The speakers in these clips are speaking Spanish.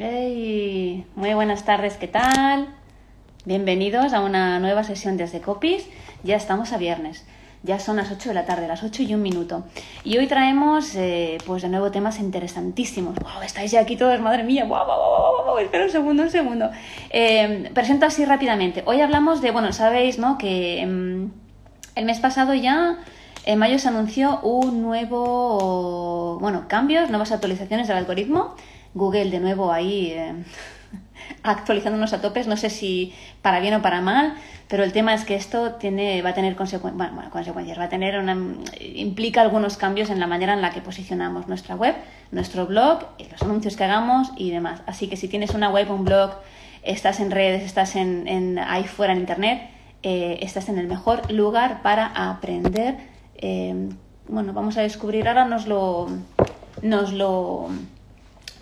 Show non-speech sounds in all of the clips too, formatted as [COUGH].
Hey, muy buenas tardes, ¿qué tal? Bienvenidos a una nueva sesión desde Copies. Ya estamos a viernes. Ya son las 8 de la tarde, las 8 y un minuto. Y hoy traemos, eh, pues de nuevo, temas interesantísimos. ¡Wow! Estáis ya aquí todos, madre mía. ¡Wow, wow, wow, wow! Espera un segundo, un segundo. Eh, presento así rápidamente. Hoy hablamos de, bueno, sabéis, ¿no? Que mm, el mes pasado ya, en mayo, se anunció un nuevo, bueno, cambios, nuevas actualizaciones del algoritmo. Google de nuevo ahí eh, [LAUGHS] actualizándonos a topes, no sé si para bien o para mal, pero el tema es que esto tiene, va a tener consecuencias, bueno, consecuencias, va a tener una, implica algunos cambios en la manera en la que posicionamos nuestra web, nuestro blog, los anuncios que hagamos y demás. Así que si tienes una web, un blog, estás en redes, estás en, ahí fuera en internet, eh, estás en el mejor lugar para aprender. Eh, bueno, vamos a descubrir ahora, nos lo, nos lo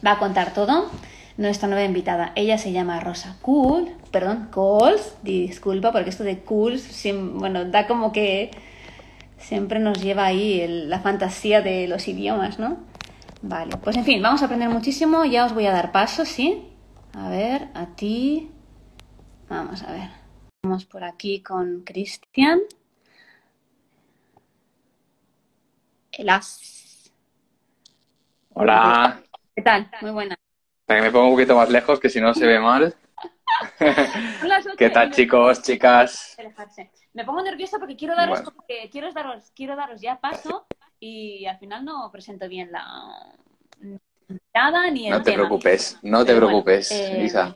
va a contar todo nuestra nueva invitada. Ella se llama Rosa Cool, perdón, Coles, disculpa, porque esto de Cool, bueno, da como que siempre nos lleva ahí la fantasía de los idiomas, ¿no? Vale, pues en fin, vamos a aprender muchísimo, ya os voy a dar paso, ¿sí? A ver, a ti. Vamos a ver. Vamos por aquí con Cristian. Elas. Hola. ¿Qué tal? Muy buena. Me ponga un poquito más lejos, que si no se ve mal. ¿Qué tal, chicos, chicas? Me pongo nerviosa porque quiero daros, quiero daros, quiero daros ya paso y al final no presento bien la nada ni el No te preocupes, no te preocupes, eh, Lisa.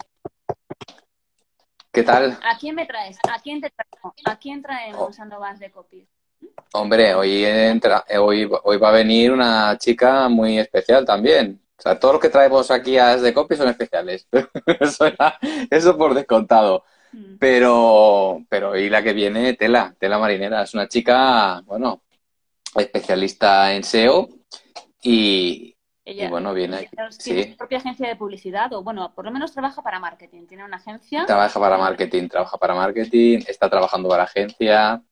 ¿Qué tal? ¿A quién me traes? ¿A quién te traigo? ¿A quién traemos oh. a Novas de Copies? Hombre, hoy, entra, hoy, hoy va a venir una chica muy especial también. O sea, todo lo que traemos aquí a de Copy son especiales. [LAUGHS] eso, por descontado. Mm. Pero, pero y la que viene, Tela, Tela Marinera. Es una chica, bueno, especialista en SEO y, bueno, viene Tiene su propia agencia de publicidad, o bueno, por lo menos trabaja para marketing. Tiene una agencia. Trabaja para marketing, trabaja para marketing, está trabajando para agencia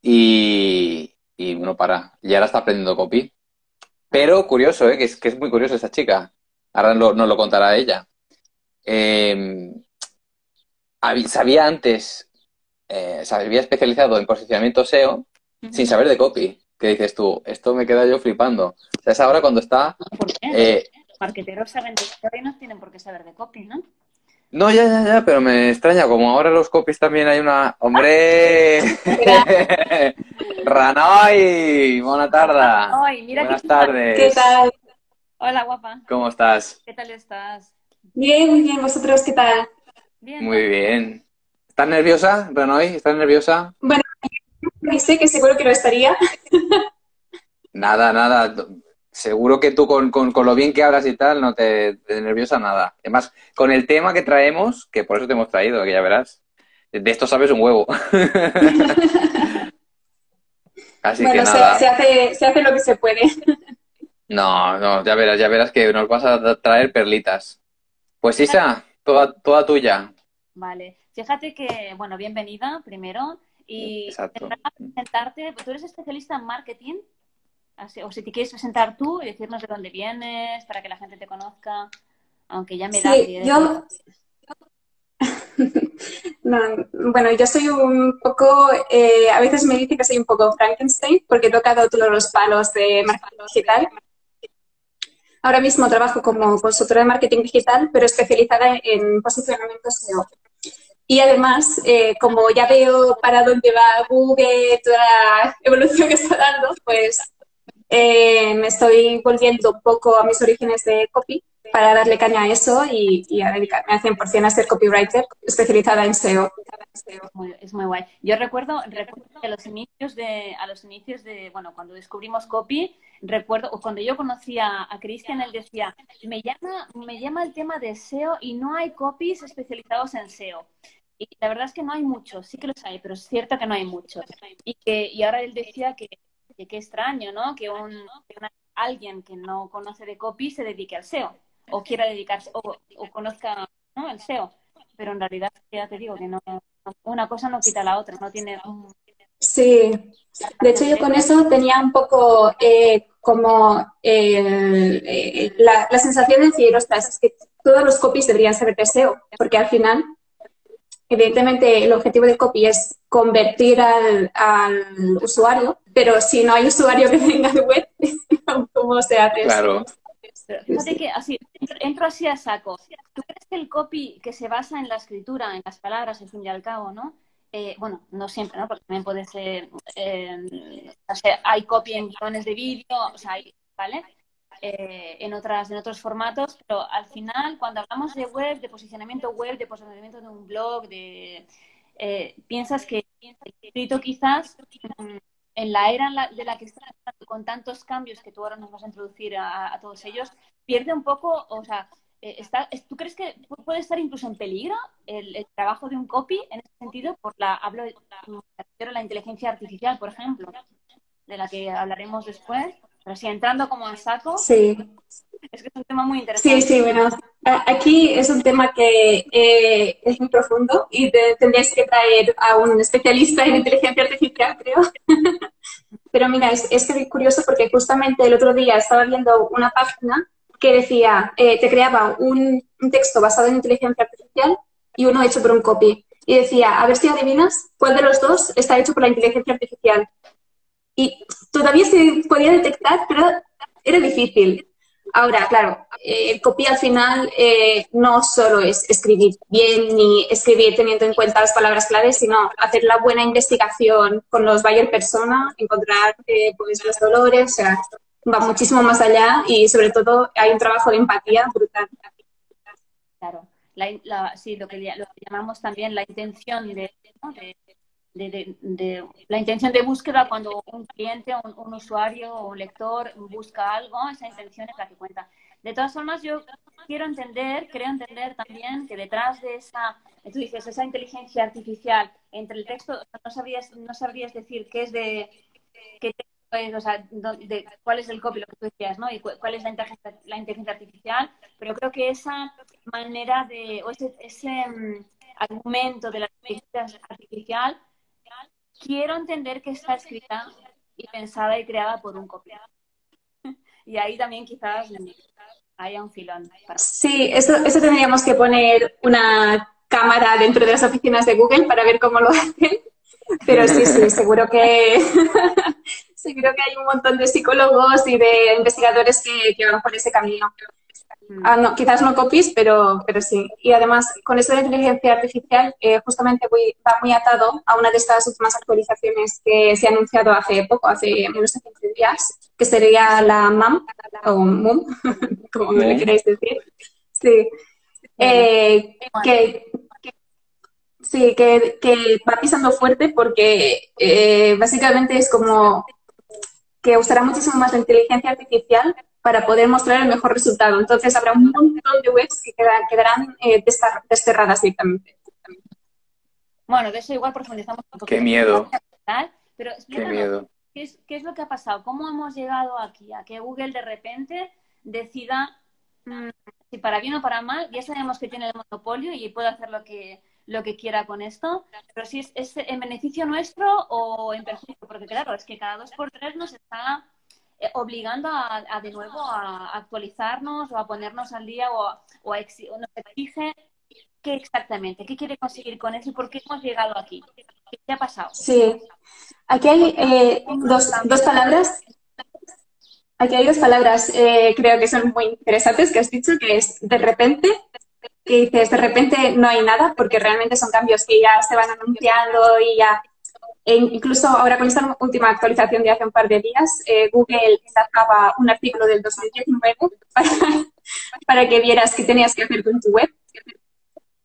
y, y bueno, para. Y ahora está aprendiendo copy. Pero curioso, ¿eh? que, es, que es muy curioso esa chica. Ahora nos lo contará ella. Eh, sabía antes, eh, se había especializado en posicionamiento SEO sin saber de copy. ¿Qué dices tú? Esto me queda yo flipando. O sea, es ahora cuando está... ¿Por qué? Eh, Marqueteros saben de copy no tienen por qué saber de copy, ¿no? No, ya, ya, ya, pero me extraña, como ahora los copies también hay una... ¡Hombre! Ranoy, buena tarde. mira Buenas tardes. ¿Qué tal? Hola, guapa. ¿Cómo estás? ¿Qué tal estás? Bien, muy bien. ¿Vosotros qué tal? Bien. Muy bien. ¿Estás nerviosa, Ranoy? ¿Estás nerviosa? Bueno, sé que seguro que lo estaría. nada, nada seguro que tú con, con, lo bien que hablas y tal no te, nerviosa nada. Además, con el tema que traemos, que por eso te hemos traído, que ya verás, de esto sabes un huevo. [LAUGHS] Así que nada. Se, hace, se hace lo que se puede. [LAUGHS] no, no, ya verás, ya verás que nos vas a traer perlitas. Pues Isa, toda, toda tuya. Vale. Fíjate que, bueno, bienvenida primero. Y Exacto. presentarte, tú eres especialista en marketing o si te quieres presentar tú y decirnos de dónde vienes para que la gente te conozca, aunque ya me da sí, yo... [LAUGHS] bueno, yo soy un poco, eh, a veces me dice que soy un poco Frankenstein porque he tocado todos los palos de marketing digital. Ahora mismo trabajo como consultora de marketing digital, pero especializada en posicionamiento SEO. Y además, eh, como ya veo para dónde va Google, toda la evolución que está dando, pues eh, me estoy volviendo un poco a mis orígenes de copy para darle caña a eso y, a dedicarme al 100% a ser copywriter especializada en SEO. Es muy guay. Yo recuerdo, recuerdo que a los inicios de, a los inicios de, bueno, cuando descubrimos copy, recuerdo, cuando yo conocía a Cristian, él decía, me llama, me llama el tema de SEO y no hay copies especializados en SEO. Y la verdad es que no hay muchos, sí que los hay, pero es cierto que no hay muchos. Y, que, y ahora él decía que qué extraño, ¿no? Que, un, alguien que no conoce de copy se dedique al SEO o quiera dedicarse o, conozca ¿no? el SEO. Pero en realidad, ya te digo que no, una cosa no quita la otra, no tiene Sí, de hecho yo con eso tenía un poco, eh, como eh, la, sensación de decir, ostras, es que todos los copies deberían ser de SEO, porque al final, evidentemente, el objetivo de copy es convertir al, usuario, pero si no hay usuario que venga de web, [LAUGHS] ¿cómo se hace claro. fíjate que así, entro así a saco. ¿Tú crees que el copy que se basa en la escritura, en las palabras, al fin y al cabo, ¿no? Eh, bueno, no siempre, ¿no? Porque también puede ser, eh, o sea, hay copia en guiones de vídeo, o sea, hay, ¿vale? Eh, en, otras, en otros formatos, pero al final, cuando hablamos de web, de posicionamiento web, de posicionamiento de un blog, de, piensas que escrito quizás mm, en la era de la que estás con tantos cambios que tú ahora nos vas a introducir a todos ellos, pierde un poco, o sea, eh, está, ¿tú crees que puede estar incluso en peligro el, trabajo de un copy en ese sentido? Por la, hablo de la, inteligencia artificial, por ejemplo, de la que hablaremos después. Pero sí, entrando como a saco. Sí. Es que es un tema muy interesante. Sí, sí, bueno. Aquí es un tema que eh, es muy profundo y tendrías que traer a un especialista en inteligencia artificial, creo. [LAUGHS] Pero mira, es, es curioso porque justamente el otro día estaba viendo una página que decía, eh, te creaba un, texto basado en inteligencia artificial y uno hecho por un copy. Y decía, a ver si adivinas cuál de los dos está hecho por la inteligencia artificial. Y todavía se podía detectar, pero era difícil. Ahora, claro, eh, el copy al final eh, no solo es escribir bien ni escribir teniendo en cuenta las palabras claves, sino hacer la buena investigación con los buyer persona, encontrar pues, los dolores, o sea, va muchísimo más allá y sobre todo hay un trabajo de empatía brutal. Claro, la, sí, lo que, lo que, llamamos también la intención de, de, la intención de búsqueda cuando un cliente, un, un, usuario o un lector busca algo, esa intención es la que cuenta. De todas formas, yo quiero entender, creo entender también que detrás de esa, tú dices, esa inteligencia artificial entre el texto, no sabrías, no sabrías decir qué es de qué pues, o sea, de, cuál es el copy, lo que tú decías, ¿no? Y cuál es la inteligencia, la inteligencia artificial, pero creo que esa manera de, o ese, ese mm, argumento de la inteligencia artificial, quiero entender que está escrita y pensada y creada por un copiador. [LAUGHS] y ahí también quizás haya un filón. Sí, eso, eso tendríamos que poner una cámara dentro de las oficinas de Google para ver cómo lo [LAUGHS] hacen. Pero sí, sí, seguro que [LAUGHS] creo que hay un montón de psicólogos y de investigadores que, van por ese camino. Mm. Ah, no, quizás no copies, pero, pero sí. Y además, con eso de inteligencia artificial, eh, justamente va muy atado a una de estas últimas actualizaciones que se ha anunciado hace poco, hace menos de 15 días, que sería la MAM, o MUM, [LAUGHS] como le queréis decir. Sí. Eh, que, sí, que, que, va pisando fuerte porque eh, básicamente es como que usará muchísimo más la inteligencia artificial para poder mostrar el mejor resultado. Entonces habrá un montón de webs que quedarán, eh, desterradas directamente. Bueno, de eso igual profundizamos un poco. Qué miedo. Pero Qué miedo. ¿qué es, ¿qué es, lo que ha pasado? ¿Cómo hemos llegado aquí? A que Google de repente decida, mm, si para bien o para mal, ya sabemos que tiene el monopolio y puede hacer lo que, lo que quiera con esto, pero si es, en beneficio nuestro o en perjuicio, porque claro, es que cada dos por tres nos está eh, obligando a, de nuevo a actualizarnos o a ponernos al día o, o, nos exige qué exactamente, qué quiere conseguir con eso y por qué hemos llegado aquí. ¿Qué ha pasado? Sí, aquí hay eh, dos, dos palabras Aquí hay dos palabras, eh, creo que son muy interesantes que has dicho, que es de repente que dices, de repente no hay nada, porque realmente son cambios que ya se van anunciando y ya. E incluso ahora con esta última actualización de hace un par de días, eh, Google sacaba un artículo del 2019 [LAUGHS] para, para, que vieras qué tenías que hacer con tu web.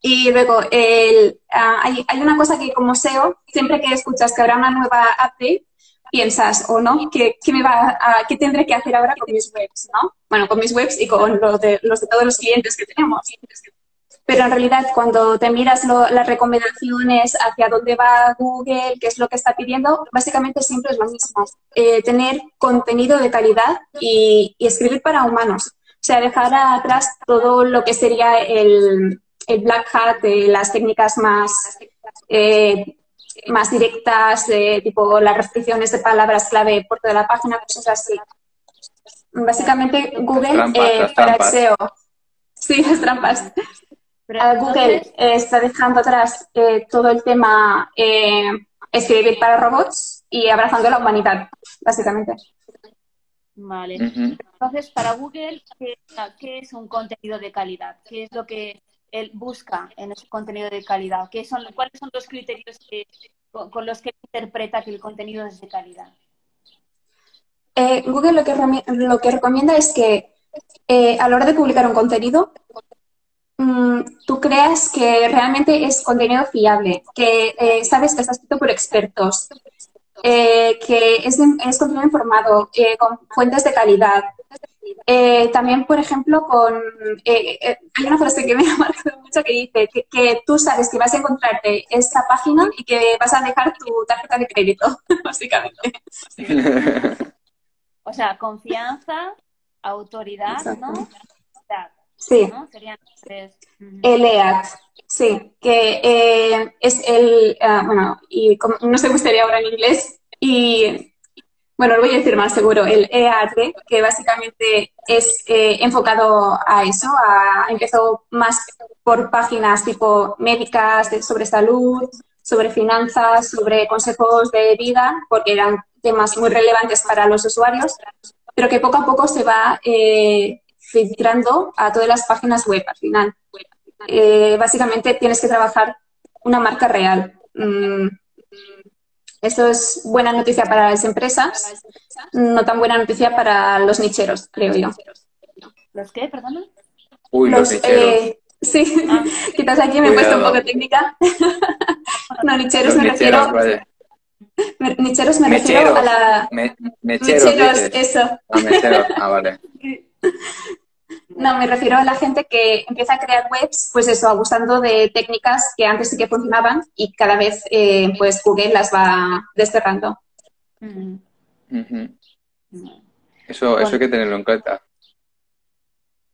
Y luego, el, ah, hay, hay, una cosa que como SEO, siempre que escuchas que habrá una nueva update, piensas, o no, ¿qué, qué me va a, qué tendré que hacer ahora con mis webs, ¿no? Bueno, con mis webs y con los de, los de todos los clientes que tenemos. Pero en realidad, cuando te miras las recomendaciones hacia dónde va Google, qué es lo que está pidiendo, básicamente siempre es lo mismo. Eh, tener contenido de calidad y, escribir para humanos. O sea, dejar atrás todo lo que sería el, el black hat, de las técnicas más, eh, más directas, tipo las restricciones de palabras clave por toda la página, cosas así. básicamente Google trampas, eh, las para el. SEO. Sí, las trampas. Pero Ah, Google entonces, eh, está dejando atrás eh, todo el tema eh, escribir para robots y abrazando la humanidad, básicamente. vale. Entonces, para Google, ¿qué, qué es un contenido de calidad? ¿Qué es lo que él busca en ese contenido de calidad? ¿Qué son, ¿Cuáles son los criterios que- con, con los que interpreta que el contenido es de calidad? Eh, Google lo que, lo que recomienda es que eh, a la hora de publicar un contenido, tú creas que realmente es contenido fiable, que eh, sabes que está escrito por expertos, eh, que es, es contenido informado, eh, con fuentes de calidad. Eh, también, por ejemplo, con eh, eh, hay una frase que me [LAUGHS] ha marcado mucho que dice que, que tú sabes que vas a encontrarte esta página y que vas a dejar tu tarjeta de crédito, [LAUGHS] básicamente. [LAUGHS] O sea, confianza, autoridad, ¿no? Exacto. Calidad, Sí. ¿no? Serían. El EAT, sí, que eh, es el, ah, bueno, y como- no cómo sería ahora en inglés, y bueno, lo voy a decir más seguro, el EAT, que básicamente es eh, enfocado a eso, a, empezó más por páginas tipo médicas, de- sobre salud, sobre finanzas, sobre consejos de vida, porque eran temas muy relevantes para los usuarios, pero que poco a poco se va eh, filtrando a todas las páginas web al final. Eh, básicamente tienes que trabajar una marca real. Mm, Eso es buena noticia para las empresas, no tan buena noticia para los nicheros, creo yo. ¿Los qué, perdona? Uy, los, Los, nicheros. eh, sí, Ah. [LAUGHS] quizás aquí me he puesto un poco técnica. [LAUGHS] no, nicheros Los me nicheros, refiero, me- nicheros me refiero a la... Me- mecheros, Mecheros, eso. Ah, mecheros. Ah, vale. [LAUGHS] No, me refiero a la gente que empieza a crear webs, pues eso, abusando de técnicas que antes sí que funcionaban y cada vez, eh, pues Google las va desterrando. Eso, eso hay que tenerlo en cuenta.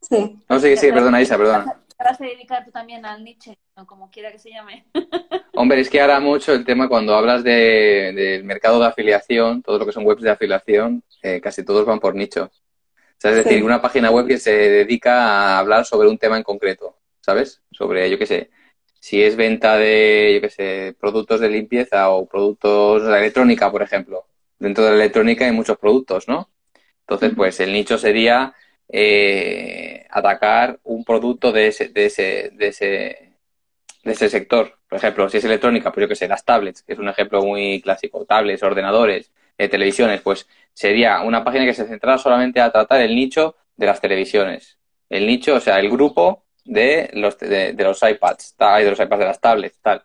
Sí. No sé, sí, perdona, Isa, perdona. Te vas a dedicar tú también al niche, o como quiera que se llame. [LAUGHS] Hombre, es que ahora mucho el tema cuando hablas de, del mercado de afiliación, todo lo que son webs de afiliación, eh, casi todos van por nicho. Sea, es Sí. decir, una página web que se dedica a hablar sobre un tema en concreto, ¿sabes? Sobre, yo qué sé, si es venta de, yo qué sé, productos de limpieza o productos de electrónica, por ejemplo. Dentro de la electrónica hay muchos productos, ¿no? Entonces, pues el nicho sería eh, atacar un producto de ese, de ese, de ese, de ese sector. Por ejemplo, si es electrónica, pues yo qué sé, las tablets, que es un ejemplo muy clásico, tablets, ordenadores, televisiones, pues sería una página que se centrara solamente a tratar el nicho de las televisiones. El nicho, o sea, el grupo de los, de, de los iPads, de los iPads de las tablets, tal.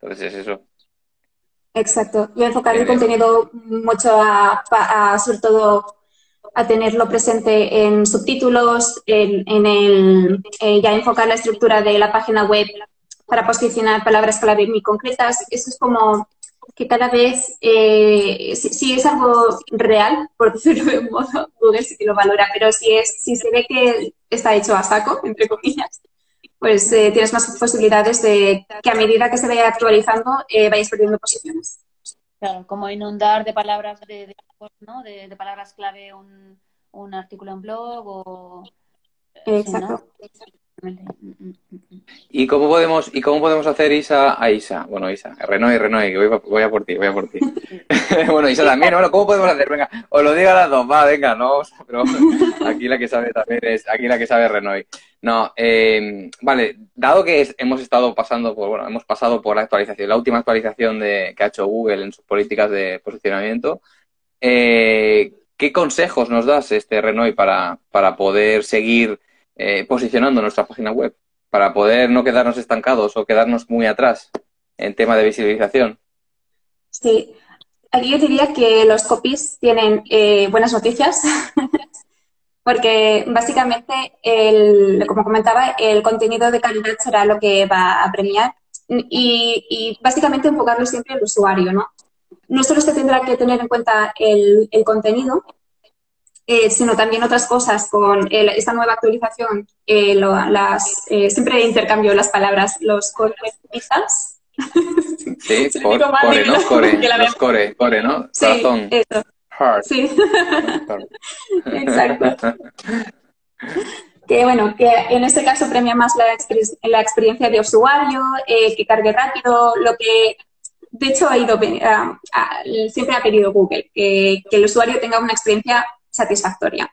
Entonces es eso. Exacto. Y enfocar el contenido mucho a, a- sobre todo a tenerlo presente en subtítulos, en, en el, eh, ya enfocar la estructura de la página web para posicionar palabras clave muy concretas. Eso es como que cada vez, eh, si, si es algo real, por [LAUGHS] decirlo de un modo, Google sí que lo valora, pero si, es, si se ve que está hecho a saco, entre comillas, pues eh, tienes más posibilidades de que a medida que se vaya actualizando eh, vayas perdiendo posiciones. Claro, como inundar de palabras de, de- ¿no? de, de palabras clave un, un artículo en blog o sí, ¿no? ¿Y cómo podemos, y cómo podemos hacer Isa a Isa? Bueno, Isa, Renoy, Renoy, voy, voy a por ti, voy a por ti. [LAUGHS] bueno, Isa también, bueno, ¿cómo podemos hacer? Venga, os lo digo a las dos, va, venga, no, pero [LAUGHS] aquí la que sabe también es, aquí la que sabe Renoy. No, eh, vale, dado que hemos estado pasando por, bueno, hemos pasado por la actualización, la última actualización de, que ha hecho Google en sus políticas de posicionamiento, eh, ¿qué consejos nos das, este Renoy, para, para poder seguir eh, posicionando nuestra página web? Para poder no quedarnos estancados o quedarnos muy atrás en tema de visibilización. Sí. Aquí yo diría que los copies tienen eh, buenas noticias, [LAUGHS] porque básicamente, el, como comentaba, el contenido de calidad será lo que va a premiar y, y básicamente enfocarlo siempre al usuario, ¿no? No solo se tendrá que tener en cuenta el, el contenido, eh, sino también otras cosas con el- esta nueva actualización. eh, lo- las, eh, siempre intercambio las palabras, los core. Sí, [LAUGHS] core, core, ¿no? Core, [LAUGHS] los core, core, ¿no? Sí, Corazón. eso. Hard. Sí, [LAUGHS] exacto. Que bueno, que en este caso premia más la, exper- la experiencia de usuario, eh, que cargue rápido, lo que de hecho ha ido, ah, siempre ha pedido Google, que, que el usuario tenga una experiencia satisfactoria.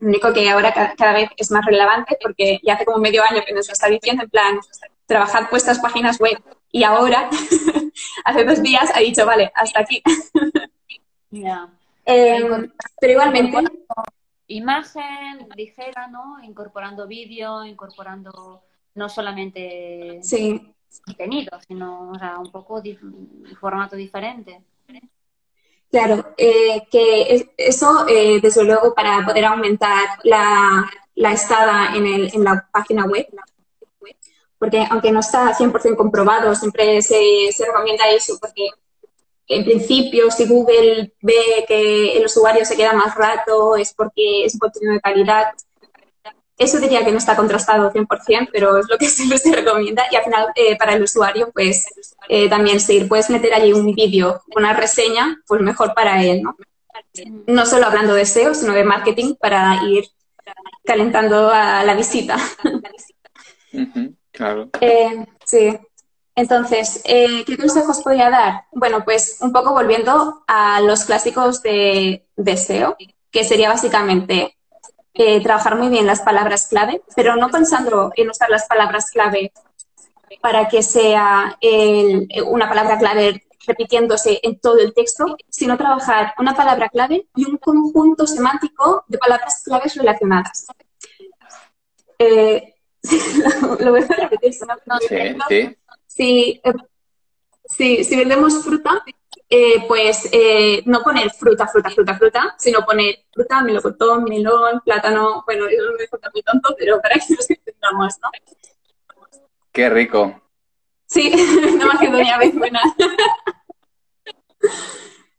Lo único que ahora ca- cada vez es más relevante porque ya hace como medio año que nos lo está diciendo, en plan, trabajad vuestras páginas web. Y ahora, [LAUGHS] hace dos días, ha dicho, vale, hasta aquí. [LAUGHS] Eh, pero igualmente, Imagen ligera, ¿no? Incorporando vídeo, incorporando no solamente sí, contenido, sino o sea, un poco di- formato diferente. Claro, eh, que es- eso, eh, desde luego, para poder aumentar la, la estada en, el, en la página web, porque aunque no está 100% comprobado, siempre se, se recomienda eso, porque en principio, si Google ve que el usuario se queda más rato, es porque es un contenido de calidad. Eso diría que no está contrastado 100%, pero es lo que [LAUGHS] se, se recomienda. Y al final, eh, para el usuario, pues eh, también si puedes meter allí un vídeo, una reseña, pues mejor para él, ¿no? No solo hablando de SEO, sino de marketing para ir calentando a la visita. Claro. Eh, sí. Entonces, eh, ¿qué consejos podría dar? Bueno, pues un poco volviendo a los clásicos de, de SEO, que sería básicamente eh, trabajar muy bien las palabras clave, pero no pensando en usar las palabras clave para que sea el- una palabra clave repitiéndose en todo el texto, sino trabajar una palabra clave y un conjunto semántico de palabras claves relacionadas. Eh, [LAUGHS] lo voy a repetir. ¿no? Sí, sí. Si, eh, si, si vendemos fruta, eh, pues eh, no poner fruta, fruta, fruta, fruta, sino poner fruta, melocotón, melón, plátano. Bueno, eso me dejo muy tonto, pero para que nos entendamos, ¿no? Qué rico. Sí, no Macedonia vez buena.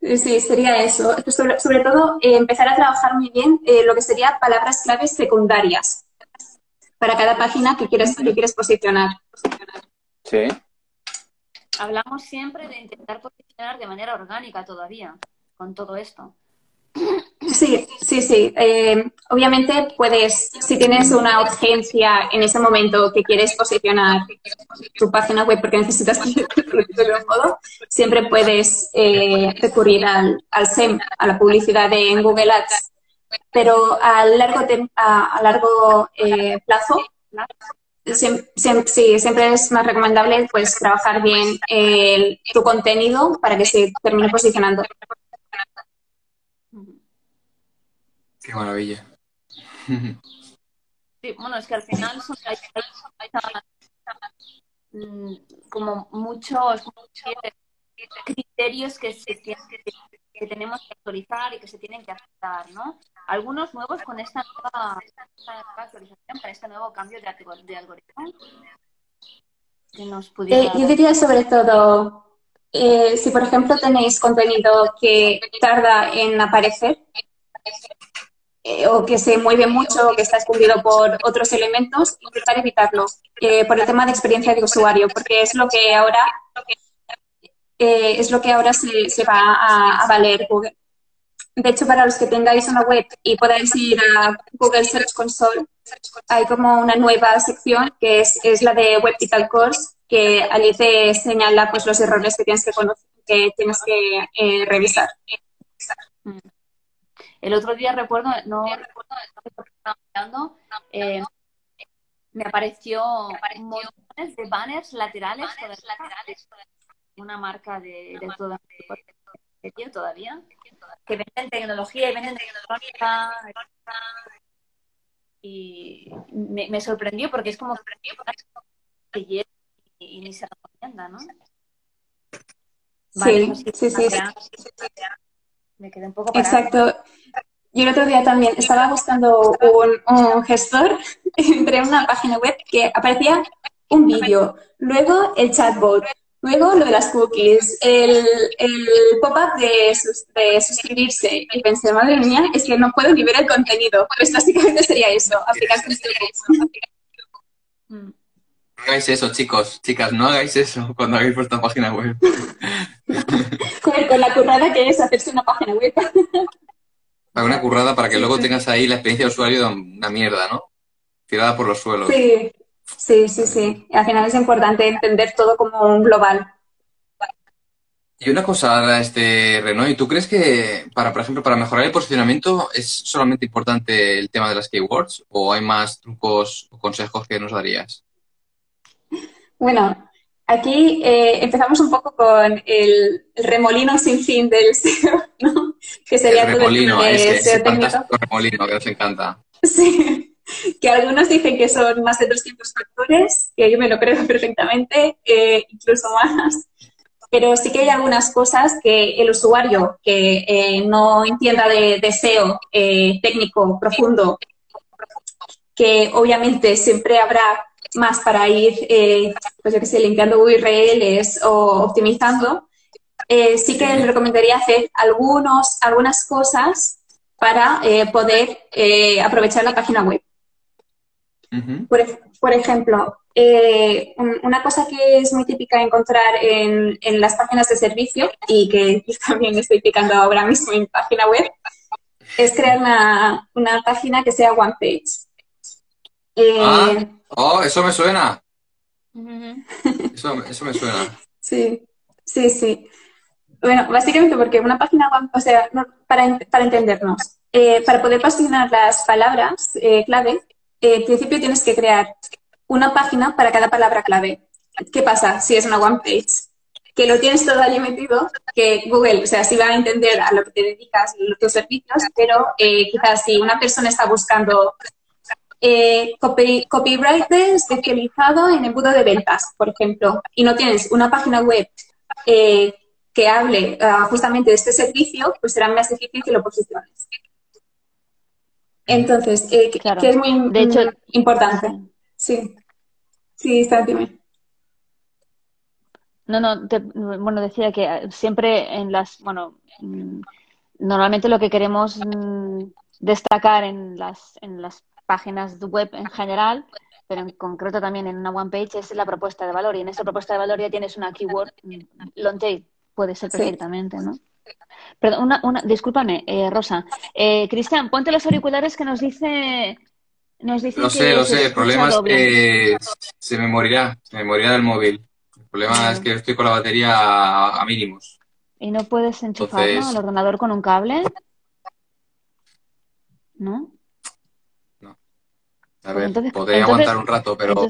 Sí, sería eso. Sobre, sobre todo, eh, empezar a trabajar muy bien lo que sería palabras claves secundarias para cada página que quieres, que quieres posicionar. Sí. Hablamos siempre de intentar posicionar de manera orgánica todavía con todo esto. Sí, sí, sí. Eh, obviamente puedes, si tienes una urgencia en ese momento que quieres posicionar tu página web porque necesitas [LAUGHS] que de modo, siempre puedes eh, recurrir al, SEM, a la publicidad en Google Ads. Pero a largo, a, a largo eh, plazo, siem- siem- sí, siempre es más recomendable pues trabajar bien el- tu contenido para que se termine posicionando. Qué maravilla. Sí, bueno, es que al final son, hay, hay- hay, mm, como muchos criterios que, se tienen- que, que tenemos que actualizar y que se tienen que aceptar, ¿no? Algunos nuevos con esta nueva, esta nueva actualización, con este nuevo cambio de, de algoritmo. Que nos pudiera... Eh, yo diría sobre todo, eh, si por ejemplo tenéis contenido que tarda en aparecer eh, o que se mueve mucho o que está escondido por otros elementos, intentar evitarlo eh, por el tema de experiencia de usuario, porque es lo que ahora eh, es lo que ahora se, se va a, a valer Google. De hecho, para los que tengáis una web y podáis ir a Google Search Console, hay como una nueva sección que es, es la de Web Vital Course, que allí te señala pues, los errores que tienes que, conocer, que, tienes que eh, revisar. El otro día recuerdo, no recuerdo por qué estaba mirando, eh, me apareció montones de banners laterales, laterales una marca de, de todo de tío todavía, que venden tecnología y venden tecnología y me, me sorprendió porque es como que y, y ni se recomienda, ¿no? Sí, Banners así, sí, sí. Me quedé un poco parada. Exacto. Yo el otro día también estaba buscando un, un gestor [LAUGHS] entre una página web que aparecía un vídeo, luego el chatbot, luego lo de las cookies, el, el pop-up de, sus- de suscribirse. Y pensé, madre mía, es que no puedo ni ver el contenido. Pues básicamente sería eso, aplicación. No hagáis eso, chicos, chicas, no hagáis eso cuando hagáis vuestra página web. [LAUGHS] con, la currada que es hacerse una página web. [LAUGHS] Una currada para que luego tengas ahí la experiencia de usuario de una mierda, ¿no? Tirada por los suelos. Sí, sí, sí, sí. Al final es importante entender todo como un global. Y una cosa, este, Renoy, ¿tú crees que, para, por ejemplo, para mejorar el posicionamiento es solamente importante el tema de las keywords o hay más trucos o consejos que nos darías? Bueno, aquí eh, empezamos un poco con el, remolino sin fin del [LAUGHS] SEO, ¿no? Que sería el remolino, remolino que nos encanta. Sí, [LAUGHS] que algunos dicen que son más de 200 factores, que yo me lo creo [LAUGHS] perfectamente, eh, incluso más pero sí que hay algunas cosas que el usuario que eh, no entienda de, SEO eh, técnico profundo, que obviamente siempre habrá más para ir, pues yo que sé, limpiando URLs o optimizando, sí que les recomendaría hacer algunos, algunas cosas para poder aprovechar la página web. Por, ejemplo, eh, una cosa que es muy típica encontrar en, las páginas de servicio y que [LAUGHS] también estoy picando ahora mismo en página web es crear una, página que sea one page. Eh, ah, oh, eso me suena. eso, me suena. Sí, sí, sí. Bueno, básicamente porque una página o sea, para, para entendernos, eh, para poder posicionar las palabras clave, en principio tienes que crear una página para cada palabra clave. ¿Qué pasa si es una one page? Que lo tienes todo allí metido, que Google, o sea, sí va a entender a lo que te dedicas, tus servicios, pero eh, quizás si una persona está buscando eh, especializado en embudo de ventas, por ejemplo, y no tienes una página web eh, que hable ah, justamente de este servicio, pues será más difícil que lo posiciones. Entonces, eh, que, es muy de hecho, importante. Sí, sí, está, dime. No, no, bueno, decía que eh, siempre en las, bueno, mm, normalmente lo que queremos mm, destacar en las, en las páginas web en general, pero en concreto también en una one page, es la propuesta de valor. Y en esa propuesta de valor ya tienes una keyword mm, long tail, puede ser perfectamente, ¿no? Perdón, una, una, discúlpame, eh, Rosa. Eh, Cristian, ponte los auriculares que nos dice nos lo sé, lo sé. El problema es que se me morirá, se me morirá el móvil. El problema es que estoy con la batería a, mínimos. ¿Y no puedes enchufarlo al ordenador con un cable? ¿No? No. A pues ver, podría aguantar un rato, pero...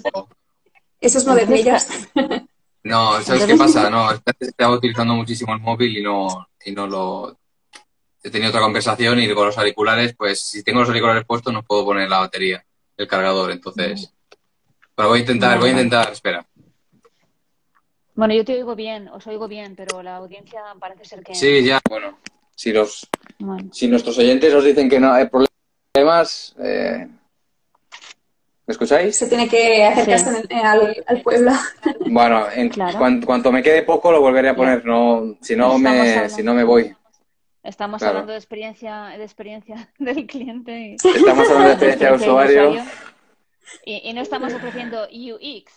Esos modernillos. [LAUGHS] No, ¿sabes qué pasa? No, estaba utilizando muchísimo el móvil y no, y no lo, he tenido otra conversación y con los auriculares, pues si tengo los auriculares puestos no puedo poner la batería, el cargador, entonces. Pero voy a intentar, voy a intentar, espera. Bueno, yo te oigo bien, os oigo bien, pero la audiencia parece ser que. Sí, ya, bueno. Si los, si nuestros oyentes os dicen que no hay problemas, eh... ¿me escucháis? Se tiene que acercarse al, pueblo. [LAUGHS] Bueno, en cuanto, me quede poco lo volveré a poner, no, si no me, si no me voy. Estamos hablando de experiencia, de experiencia [LAUGHS] del cliente. Estamos hablando de experiencia del usuario. Y, no estamos ofreciendo UX.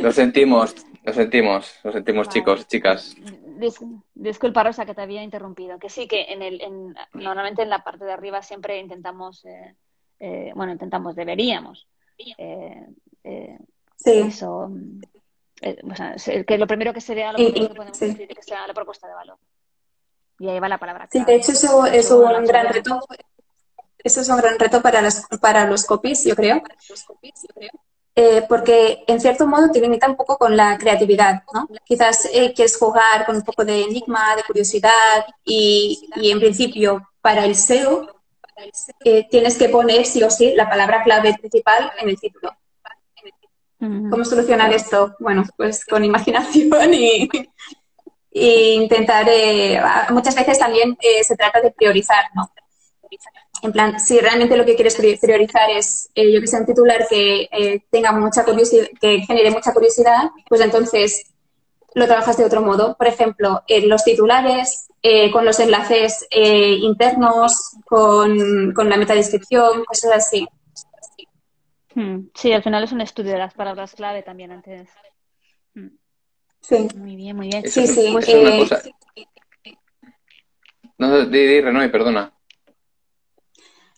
Lo sentimos, lo sentimos, lo sentimos chicos, chicas. disculpa Rosa que te había interrumpido. Que sí, que en el, normalmente en la parte de arriba siempre intentamos, eh, eh, bueno, intentamos, deberíamos. Eh, sí. Eso, que lo primero que se vea, lo primero que podemos decir que sea la propuesta de valor. Y ahí va la palabra. Sí, de hecho eso es un gran reto. Eso es un gran reto para los, para los copies, yo creo. Eh, porque en cierto modo te limita un poco con la creatividad, ¿no? Quizás eh, quieres jugar con un poco de enigma, de curiosidad y, y en principio para el SEO eh, tienes que poner sí o sí la palabra clave principal en el título. ¿Cómo solucionar esto? Bueno, pues con imaginación y, intentar, eh, muchas veces también eh, se trata de priorizar, ¿no? En plan, si realmente lo que quieres priorizar es, eh, yo que sé, un titular que tenga mucha curiosidad, que genere mucha curiosidad, pues entonces lo trabajas de otro modo. Por ejemplo, los titulares, con los enlaces internos, con, con la metadescripción, cosas así. Hmm. Sí, al final es un estudio de las palabras clave también antes. Hmm. Sí. Muy bien, muy bien. Eso Sí, sí, eso es una eh, cosa. No, di, di, Renoy, perdona.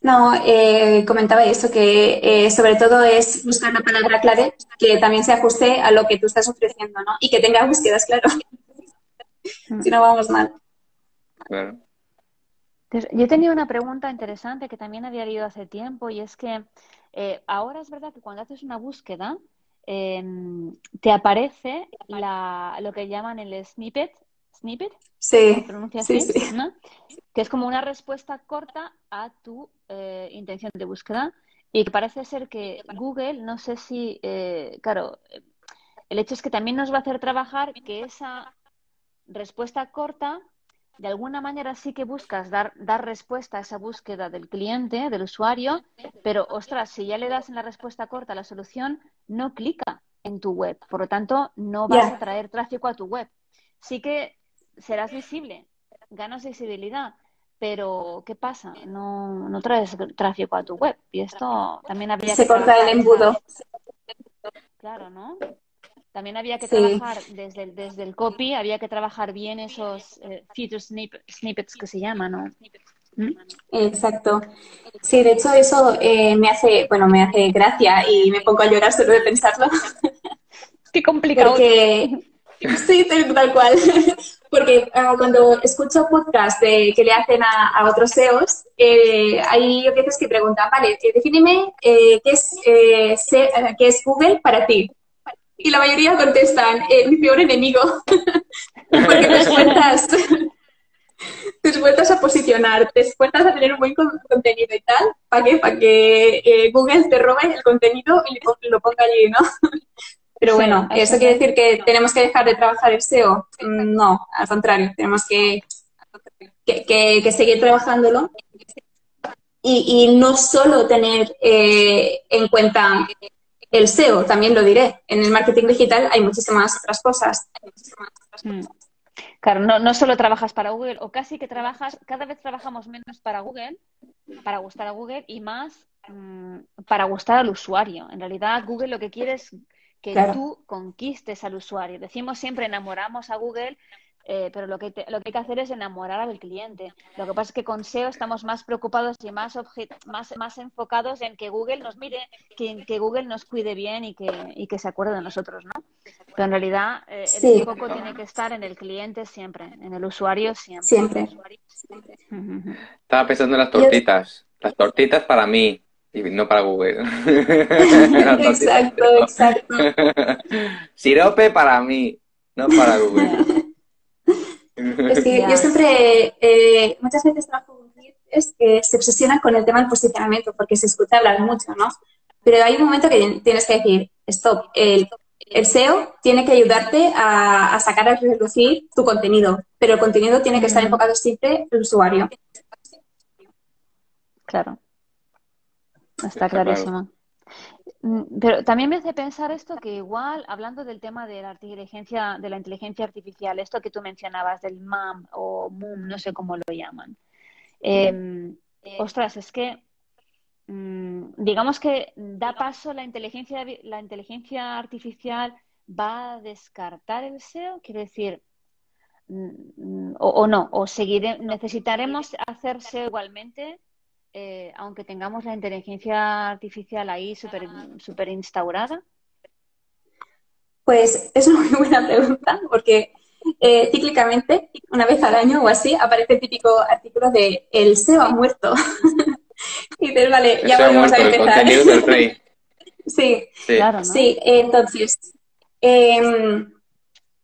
No, eh, comentaba eso, que eh, sobre todo es buscar la palabra clave que también se ajuste a lo que tú estás ofreciendo, ¿no? Y que tenga búsquedas, claro. Mm. si no vamos mal. Claro. Yo tenía una pregunta interesante que también había leído hace tiempo y es que eh, ahora es verdad que cuando haces una búsqueda em, te aparece la, lo que llaman el snippet, snippet, Sí, ¿se pronuncia sí, así? sí. ¿no? Que es como una respuesta corta a tu eh, intención de búsqueda y que parece ser que Google, no sé si, eh, claro, el hecho es que también nos va a hacer trabajar que esa respuesta corta, de alguna manera sí que buscas dar, dar respuesta a esa búsqueda del cliente, del usuario, pero ostras, si ya le das en la respuesta corta la solución, no clica en tu web. Por lo tanto, no vas a traer tráfico a tu web. Sí que serás visible, ganas visibilidad, pero ¿qué pasa? No, no traes tráfico a tu web. Y esto también habría Se que corta el embudo. Claro, ¿no? También había que Sí. trabajar desde el, desde el copy, había que trabajar bien esos eh, feature snip- snippets que se llaman, ¿no? ¿Mm? Exacto. Sí, de hecho eso eh, me hace, bueno, me hace gracia y me pongo a llorar solo de pensarlo. [LAUGHS] Qué complicado. Porque, sí, tal cual. [LAUGHS] Porque ah, cuando escucho podcasts de, que le hacen a, a otros SEOs, eh, hay veces que preguntan, vale, eh, defíneme eh, qué, es, eh, qué es Google para ti. Y la mayoría contestan, eh, mi peor enemigo. [LAUGHS] Porque te esfuerzas, [LAUGHS] te esfuerzas a posicionar, te esfuerzas a tener un buen con- contenido y tal. ¿Para qué? Para que eh, Google te robe el contenido y lo- ponga allí, ¿no? [LAUGHS] Pero bueno, eso ¿eso es. quiere decir que tenemos que dejar de trabajar el SEO? No, al contrario, tenemos que, que, que- que seguir trabajándolo y, y no solo tener eh, en cuenta el SEO, también lo diré. En el marketing digital hay muchísimas otras cosas. Mm. Claro, no, no solo trabajas para Google, o casi que trabajas, cada vez trabajamos menos para Google, para gustar a Google, y más mm, para gustar al usuario. En realidad, Google lo que quiere es que Claro. tú conquistes al usuario. Decimos siempre enamoramos a Google, eh, pero lo que, te- lo que hay que hacer es enamorar al cliente. Lo que pasa es que con SEO estamos más preocupados y más, obje- más, más enfocados en que Google nos mire, que, que Google nos cuide bien y que, y que se acuerde de nosotros, ¿no? Pero en realidad eh, el Sí. foco tiene que estar en el cliente siempre, en el usuario siempre. Siempre. Estaba pensando en las tortitas. Las tortitas para mí y no para Google. [LAUGHS] Exacto, exacto. [LAUGHS] Sirope para mí, no para Google. [LAUGHS] Es que yo siempre, eh, muchas veces trabajo con clientes que se obsesionan con el tema del posicionamiento porque se escucha hablar mucho, ¿no? Pero hay un momento que tienes que decir, stop, el, el SEO tiene que ayudarte a, a sacar a relucir tu contenido, pero el contenido tiene que estar enfocado siempre al usuario. Claro. Está Está clarísimo. Mm, Pero también me hace pensar esto que igual, hablando del tema de la inteligencia, de la inteligencia artificial, esto que tú mencionabas del MAM o MUM, no sé cómo lo llaman. Eh, ostras, es que mm, digamos que da paso la inteligencia, la inteligencia artificial va a descartar el SEO, quiere decir, mm, o, o no, o seguiré, necesitaremos hacer SEO igualmente, eh, aunque tengamos la inteligencia artificial ahí súper súper instaurada. Pues es una muy buena pregunta porque eh, cíclicamente, una vez al año o así, aparece el típico artículo de el SEO ha muerto. [LAUGHS] y dices, vale, ya volvemos a el empezar. contenido del rey. [LAUGHS] Sí, Sí. Claro, ¿no? sí, eh, entonces, em,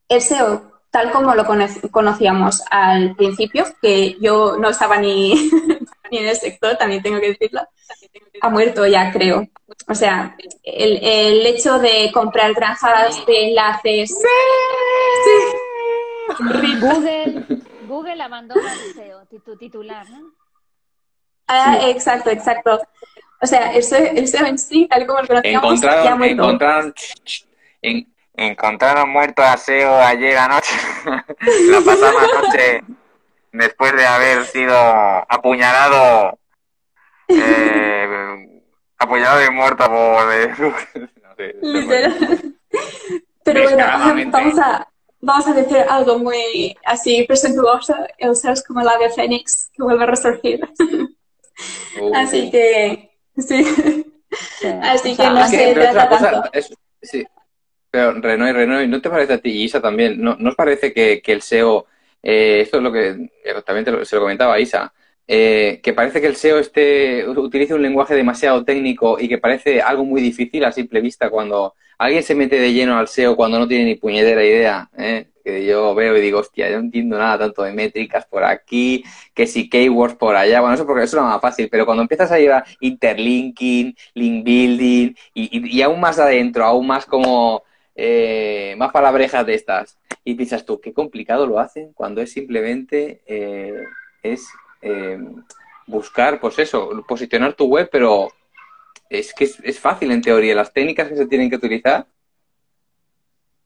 el SEO, tal como lo cono- conocíamos al principio, que yo no estaba ni, [LAUGHS] ni en el sector, también tengo que decirlo, ha muerto ya, creo. O sea, el, el hecho de comprar granjas de enlaces. Google, Google abandona el SEO, titu- titular, ¿no? Ah, exacto, exacto. O sea, el SEO, el SEO en sí, tal como lo conocíamos, ya ha Encontraron, muerto. encontraron, en- encontraron muerto a SEO ayer anoche, [LAUGHS] la pasada noche, después de haber sido apuñalado, eh, [LAUGHS] apuñalado y muerto por... [LAUGHS] no sé, Literal. Pero bueno, vamos a, vamos a decir algo muy así presentuoso, el ser es como el ave fénix que vuelve a resurgir. Uh. así que, sí. Sí. Así O que sea, no que trata tanto. es- sí. Pero Renoy, Renoy, ¿no te parece a ti, y Isa también, no, ¿no os parece que, que el SEO, eh, esto es lo que eh, también se lo comentaba Isa, eh, que parece que el SEO este, utilice un lenguaje demasiado técnico y que parece algo muy difícil a simple vista cuando alguien se mete de lleno al SEO cuando no tiene ni puñetera idea, ¿eh? que yo veo y digo, hostia, yo no entiendo nada tanto de métricas por aquí, que si keywords por allá, bueno, eso porque eso es lo más fácil, pero cuando empiezas a llevar interlinking, link building y- y aún más adentro, aún más como eh, más palabrejas de estas, y piensas tú, qué complicado lo hacen cuando es simplemente eh, es eh, buscar, pues eso, posicionar tu web, pero es que es, es fácil en teoría, las técnicas que se tienen que utilizar,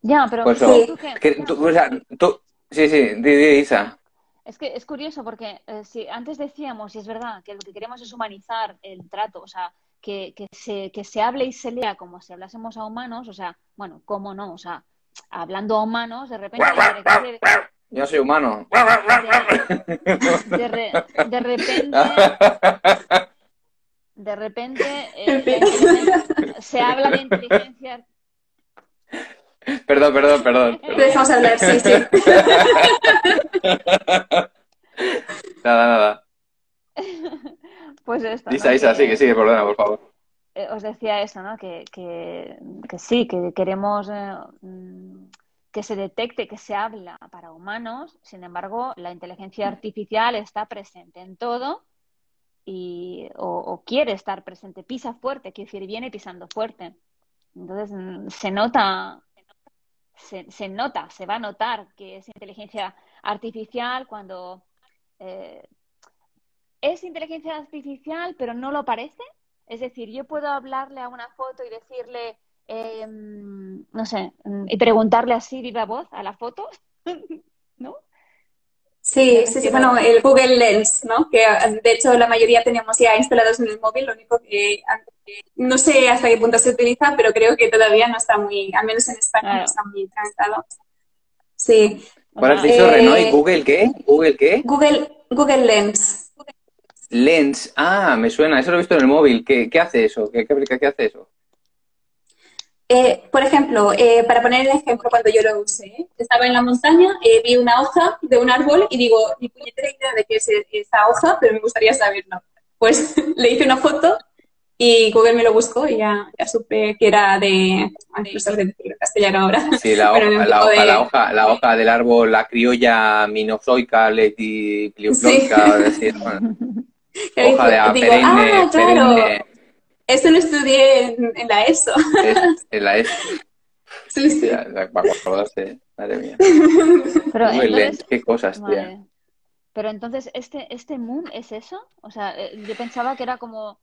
Ya, pero pues ¿sabes eso, tú qué? que tú- o sea, tú- sí, sí, di, di, Isa. Es que es curioso porque eh, si antes decíamos, y es verdad, que lo que queremos es humanizar el trato, o sea, que, que se, que se hable y se lea como si hablásemos a humanos, o sea, bueno, ¿cómo no? O sea, hablando a humanos, de repente, Yo soy humano. [LAUGHS] de re- de repente, de repente, eh, [LAUGHS] se habla de inteligencia Perdón, perdón, perdón. [LAUGHS] Dejamos hablar, sí, sí. Nada, nada. Pues esto, ¿no? Isa, Isa, Que- sigue, sigue, perdona, por favor. eh, os decía eso, ¿no? Que, que, que sí, que queremos eh, mm, que se detecte que se habla para humanos, sin embargo, la inteligencia artificial está presente en todo y, o, o quiere estar presente, pisa fuerte, quiere decir, viene pisando fuerte. Entonces, mm, se nota, se, se nota, se va a notar que es inteligencia artificial cuando eh, es inteligencia artificial, pero no lo parece. Es decir, yo puedo hablarle a una foto y decirle, eh, no sé, mm, y preguntarle así viva voz a la foto, [LAUGHS] ¿no? Sí, sí, sí, bueno, el Google Lens, ¿no? Que de hecho la mayoría tenemos ya instalados en el móvil, lo único que no sé hasta qué punto se utiliza, pero creo que todavía no está muy, al menos en España, Claro. no está muy transitado. Sí, ¿Cuál has dicho, eh, Renoy? ¿Google qué? ¿Google qué? Google, Google Lens. Lens. Ah, me suena, eso lo he visto en el móvil. ¿Qué, qué hace eso? ¿Qué, qué, qué hace eso? Eh, por ejemplo, eh, para poner el ejemplo cuando yo lo usé, estaba en la montaña, eh, vi una hoja de un árbol y digo, ni puñetera idea de qué es esa hoja, pero me gustaría saberlo. Pues [LAUGHS] le hice una foto y Google me lo buscó y ya, ya supe que era de, no sé en castellano ahora. Sí, la [LAUGHS] hoja, la hoja, de- la hoja, la hoja del árbol, la criolla minozoica, letiplioploica, [LAUGHS] es decir, bueno, hoja de digo, digo, perenne, ah, claro, perenne, esto lo estudié en, en la ESO. es, [LAUGHS] es la es, Sí, sí. ya, para acordarse, madre mía. [LAUGHS] pero Google entonces, Lens, qué cosas, tía. vale. Pero entonces, ¿este, este Moon es eso? O sea, eh, yo pensaba que era como,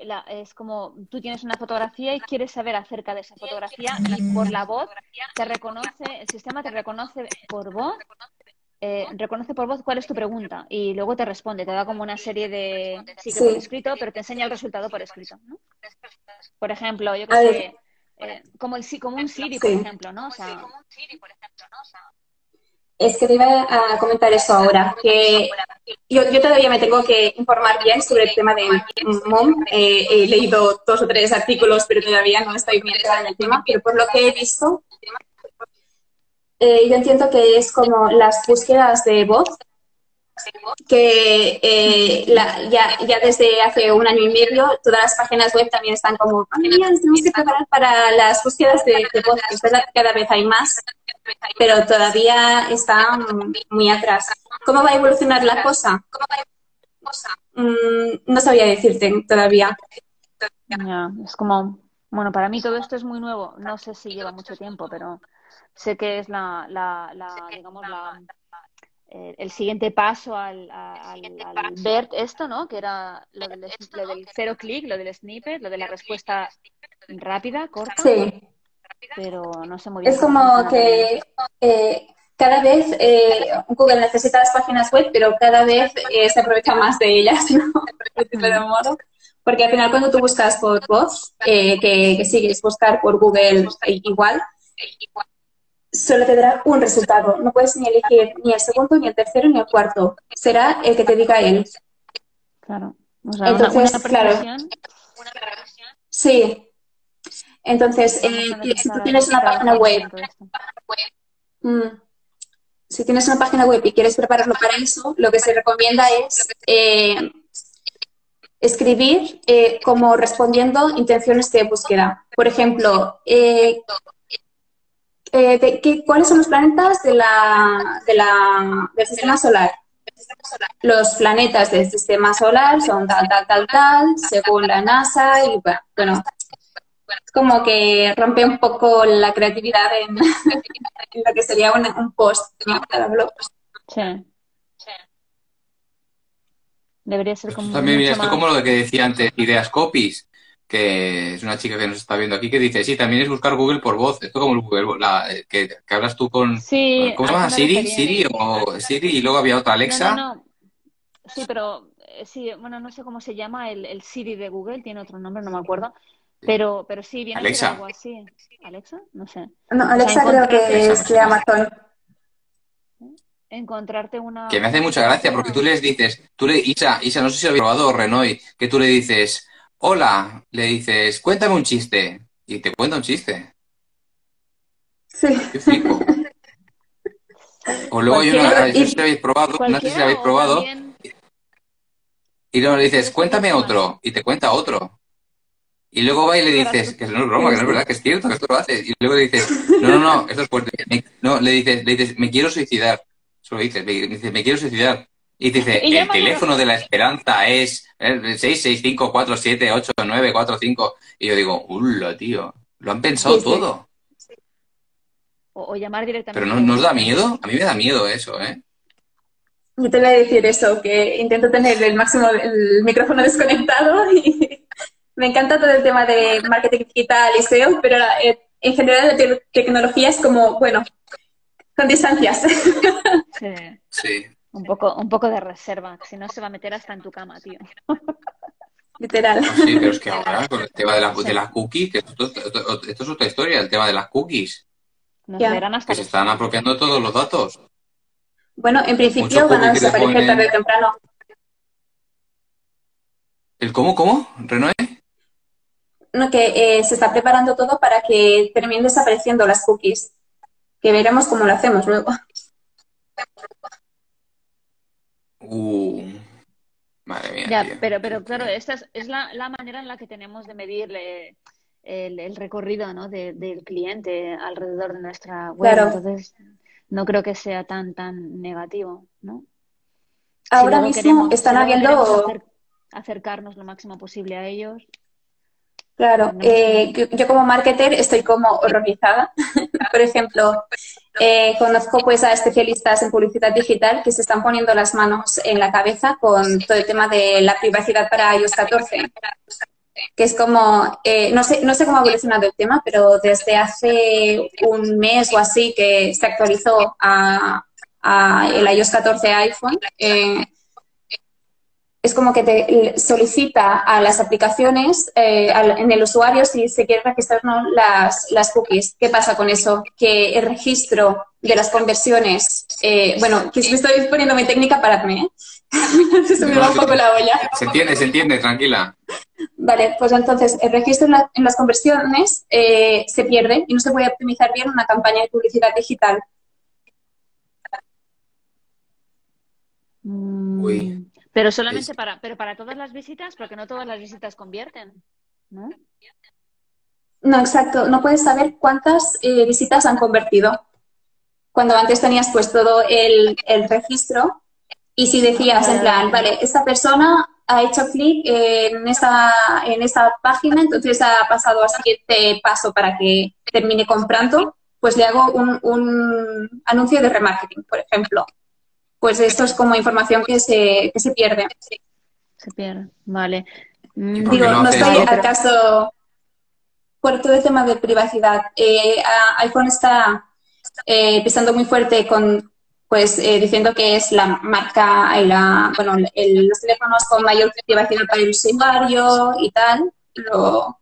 la- es como tú tienes una fotografía y quieres saber acerca de esa fotografía y por la voz te reconoce, el sistema te reconoce por voz, eh, reconoce por voz cuál es tu pregunta y luego te responde, te da como una serie de, sí que Sí. por escrito, pero te enseña el resultado por escrito, ¿no? Por ejemplo, yo A que eh, como, el, como un Siri, por Sí. ejemplo, ¿no? O sea, Es que te iba a comentar eso ahora, que yo, yo todavía me tengo que informar bien sobre el tema del MOM. Eh, he leído dos o tres artículos, pero todavía no estoy muy enterada en el tema. Pero por lo que he visto, eh, yo entiendo que es como las búsquedas de voz, que eh, la- ya, ya desde hace un año y medio todas las páginas web también están como, "Ah, mira, nos tenemos que preparar para las búsquedas de, de voz. Es verdad que cada vez hay más, pero todavía está muy atrás. ¿Cómo va a evolucionar la cosa? Mm, no sabía decirte todavía. Es como, bueno, para mí todo esto es muy nuevo. No sé si lleva mucho tiempo, pero sé que es la, la, la digamos, la, eh, el siguiente paso al, a- al, al ver esto, ¿no? Que era lo del, lo del cero clic, lo del snippet, lo de la respuesta rápida, corta, Sí, pero no sé muy bien es como que eh, cada vez eh, Google necesita las páginas web, pero cada vez eh, se aprovecha más de ellas, [LAUGHS] ¿no? De modo. Porque al final cuando tú buscas por voz, eh, que, que sigues buscar por Google igual, solo te dará un resultado. No puedes ni elegir ni el segundo, ni el tercero, ni el cuarto. Será el que te diga él. Claro. O sea, Entonces, una, una claro. Sí. Entonces, eh, si tú tienes una página web, mm, si tienes una página web y quieres prepararlo para eso, lo que se recomienda es eh, escribir eh, como respondiendo intenciones de búsqueda. Por ejemplo, eh, eh, de qué- ¿cuáles son los planetas de la, de la- del sistema solar? Los planetas del sistema solar son tal, tal, tal, tal, según la NASA, y bueno, bueno, es como que rompe un poco la creatividad en, [LAUGHS] en lo que sería un, un post, ¿no? Cada blog. Sí. Debería ser Esto como también, mira, esto más- como lo que decía antes, Ideas Copies, que es una chica que nos está viendo aquí, que dice, sí, también es buscar Google por voz. Esto como el Google, la- eh, que, que hablas tú con, Sí, ¿cómo se llama? Siri. Siri o Siri y luego había otra Alexa. No, no, no. Sí, pero eh, sí, bueno, no sé cómo se llama el, el Siri de Google, tiene otro nombre, no me acuerdo. Pero, pero sí, viene Alexa. algo así. ¿Alexa? No sé. No, Alexa creo que es de Amazon. Encontrarte una. Que me hace mucha gracia porque tú les dices, tú le, Isa, Isa, no sé si lo habéis probado, Renoy, que tú le dices, hola, le dices, cuéntame un chiste, y te cuenta un chiste. Sí. Qué flipo. O luego una, Cualquiera- no sé si lo habéis probado, no sé si lo habéis probado, y luego le dices, cuéntame otro, y te cuenta otro. Y luego va y le dices, que no es broma, que no es verdad, que es cierto, que esto lo haces. Y luego le dices, no, no, no, esto es fuerte. Me- no, le dices, le dices, me quiero suicidar. Eso lo dices, me, dice, me quiero suicidar. Y dice, Y el teléfono de la esperanza es el 665478945. Y yo digo, ¡Ulla, tío! Lo han pensado Sí, sí. todo. O, o llamar directamente. Pero no, ¿no os da miedo? A mí me da miedo eso, ¿eh? Yo te voy a decir eso, que intento tener el máximo el micrófono desconectado [LAUGHS] y me encanta todo el tema de marketing digital y SEO, pero eh, en general la te- tecnología es como, bueno, con distancias. [LAUGHS] Sí, Sí. Un poco, un poco de reserva, si no se va a meter hasta en tu cama, tío. [LAUGHS] Literal. No, sí, pero es que ahora con el tema de, las de las cookies, que esto, esto- esto es otra historia, el tema de las cookies, Nos Ya. verán hasta que se están apropiando todos los datos. Bueno, en principio van a desaparecer ponen- tarde o temprano. ¿El cómo, cómo? ¿Renoé? No, que eh, se está preparando todo para que terminen desapareciendo las cookies. Que veremos cómo lo hacemos luego. Uh, madre mía, Ya, pero, pero claro, esta es, es la, la manera en la que tenemos de medir el, el recorrido ¿no? de- del cliente alrededor de nuestra web. Claro. Entonces, no creo que sea tan, tan negativo, ¿no? Ahora mismo queremos- están si habiendo... acercarnos lo máximo posible a ellos. Claro, eh, yo como marketer estoy como horrorizada. [LAUGHS] Por ejemplo, eh, conozco pues a especialistas en publicidad digital que se están poniendo las manos en la cabeza con todo el tema de la privacidad para iOS 14. Que es como, eh, no sé, no sé cómo ha evolucionado el tema, pero desde hace un mes o así que se actualizó a, a el iOS 14 iPhone, eh, es como que te solicita a las aplicaciones, eh, al- en el usuario, si se quiere registrar o no las, las cookies. ¿Qué pasa con eso? Que el registro de las conversiones, eh, bueno, que si me estoy poniendo muy técnica, paradme, ¿eh? [LAUGHS] se me va un poco la olla. Se entiende, se entiende, tranquila. Vale, pues entonces el registro en, la- en las conversiones eh, se pierde y no se puede optimizar bien una campaña de publicidad digital. Mm, Uy. Pero solamente Es- para, pero para todas las visitas, porque no todas las visitas convierten, ¿no? No, exacto. No puedes saber cuántas eh, visitas han convertido. Cuando antes tenías pues todo el, el registro y si decías en plan, vale, esta persona ha hecho clic en esta, en esta página, entonces ha pasado a siguiente paso para que termine comprando, pues le hago un, un anuncio de remarketing, por ejemplo. Pues esto es como información que se, que se pierde. Se pierde. Vale. ¿Y Mm, por qué Digo, no estoy esto? acaso por todo el tema de privacidad. Eh, iPhone está eh, pisando muy fuerte con, pues, eh, diciendo que es la marca, y la, bueno, el- los teléfonos con mayor privacidad para el usuario y tal. Pero,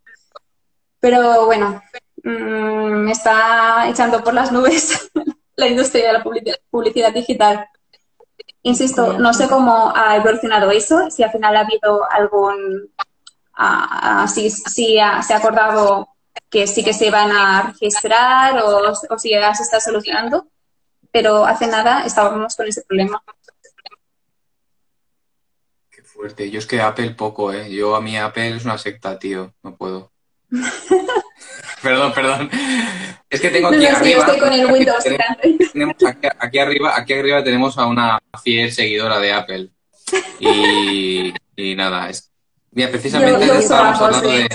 pero bueno, mm, está echando por las nubes [LAUGHS] la industria de la publicidad, publicidad digital. Insisto, no sé cómo ha evolucionado eso, si al final ha habido algún, ah, si, se ha acordado que sí que se van a registrar o, o si ya se está solucionando, pero hace nada estábamos con ese problema. Qué fuerte. Yo es que Apple poco, ¿eh? Yo a mí Apple es una secta, tío. No puedo. [LAUGHS] [LAUGHS] perdón, perdón. Es que tengo No, aquí yo arriba. estoy con el [LAUGHS] Windows tenemos, grande. tenemos aquí, aquí arriba, aquí arriba tenemos a una fiel seguidora de Apple. Y, y nada, es. Mira, precisamente yo estábamos hablando de.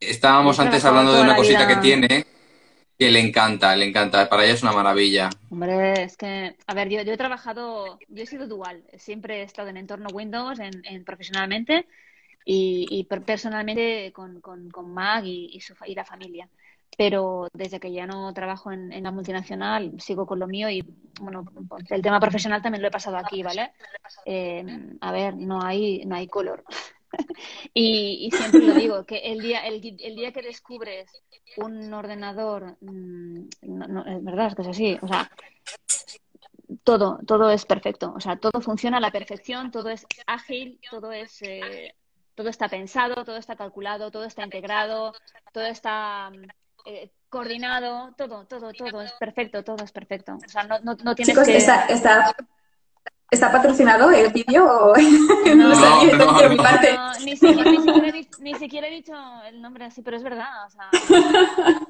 Estábamos antes hablando de una cosita que tiene que le encanta, le encanta. Para ella es una maravilla. Hombre, es que, a ver, yo, yo he trabajado, yo he sido dual, siempre he estado en entorno Windows, en, en profesionalmente y, y per- personalmente con, con, Mac y, y, su, y la familia. Pero desde que ya no trabajo en, en la multinacional, sigo con lo mío y, bueno, pues el tema profesional también lo he pasado aquí, ¿vale? Eh, a ver, no hay, no hay color. [LAUGHS] Y, y siempre lo digo, que el día, el, el día que descubres un ordenador, mm, no, no, es verdad, es que es así, o sea, todo, todo es perfecto, o sea, todo funciona a la perfección, todo es ágil, todo es, eh, todo está pensado, todo está calculado, todo está integrado, todo está mm, eh, coordinado, todo, todo, todo es perfecto, todo es perfecto. O sea, no, no, no tienes Chicos, que... ¿está, está, ¿está patrocinado el vídeo? o- [LAUGHS] No, No, mi no. parte. No, ni, siquiera, ni, siquiera he, di- ni siquiera he dicho el nombre así, pero es verdad. O sea, [LAUGHS]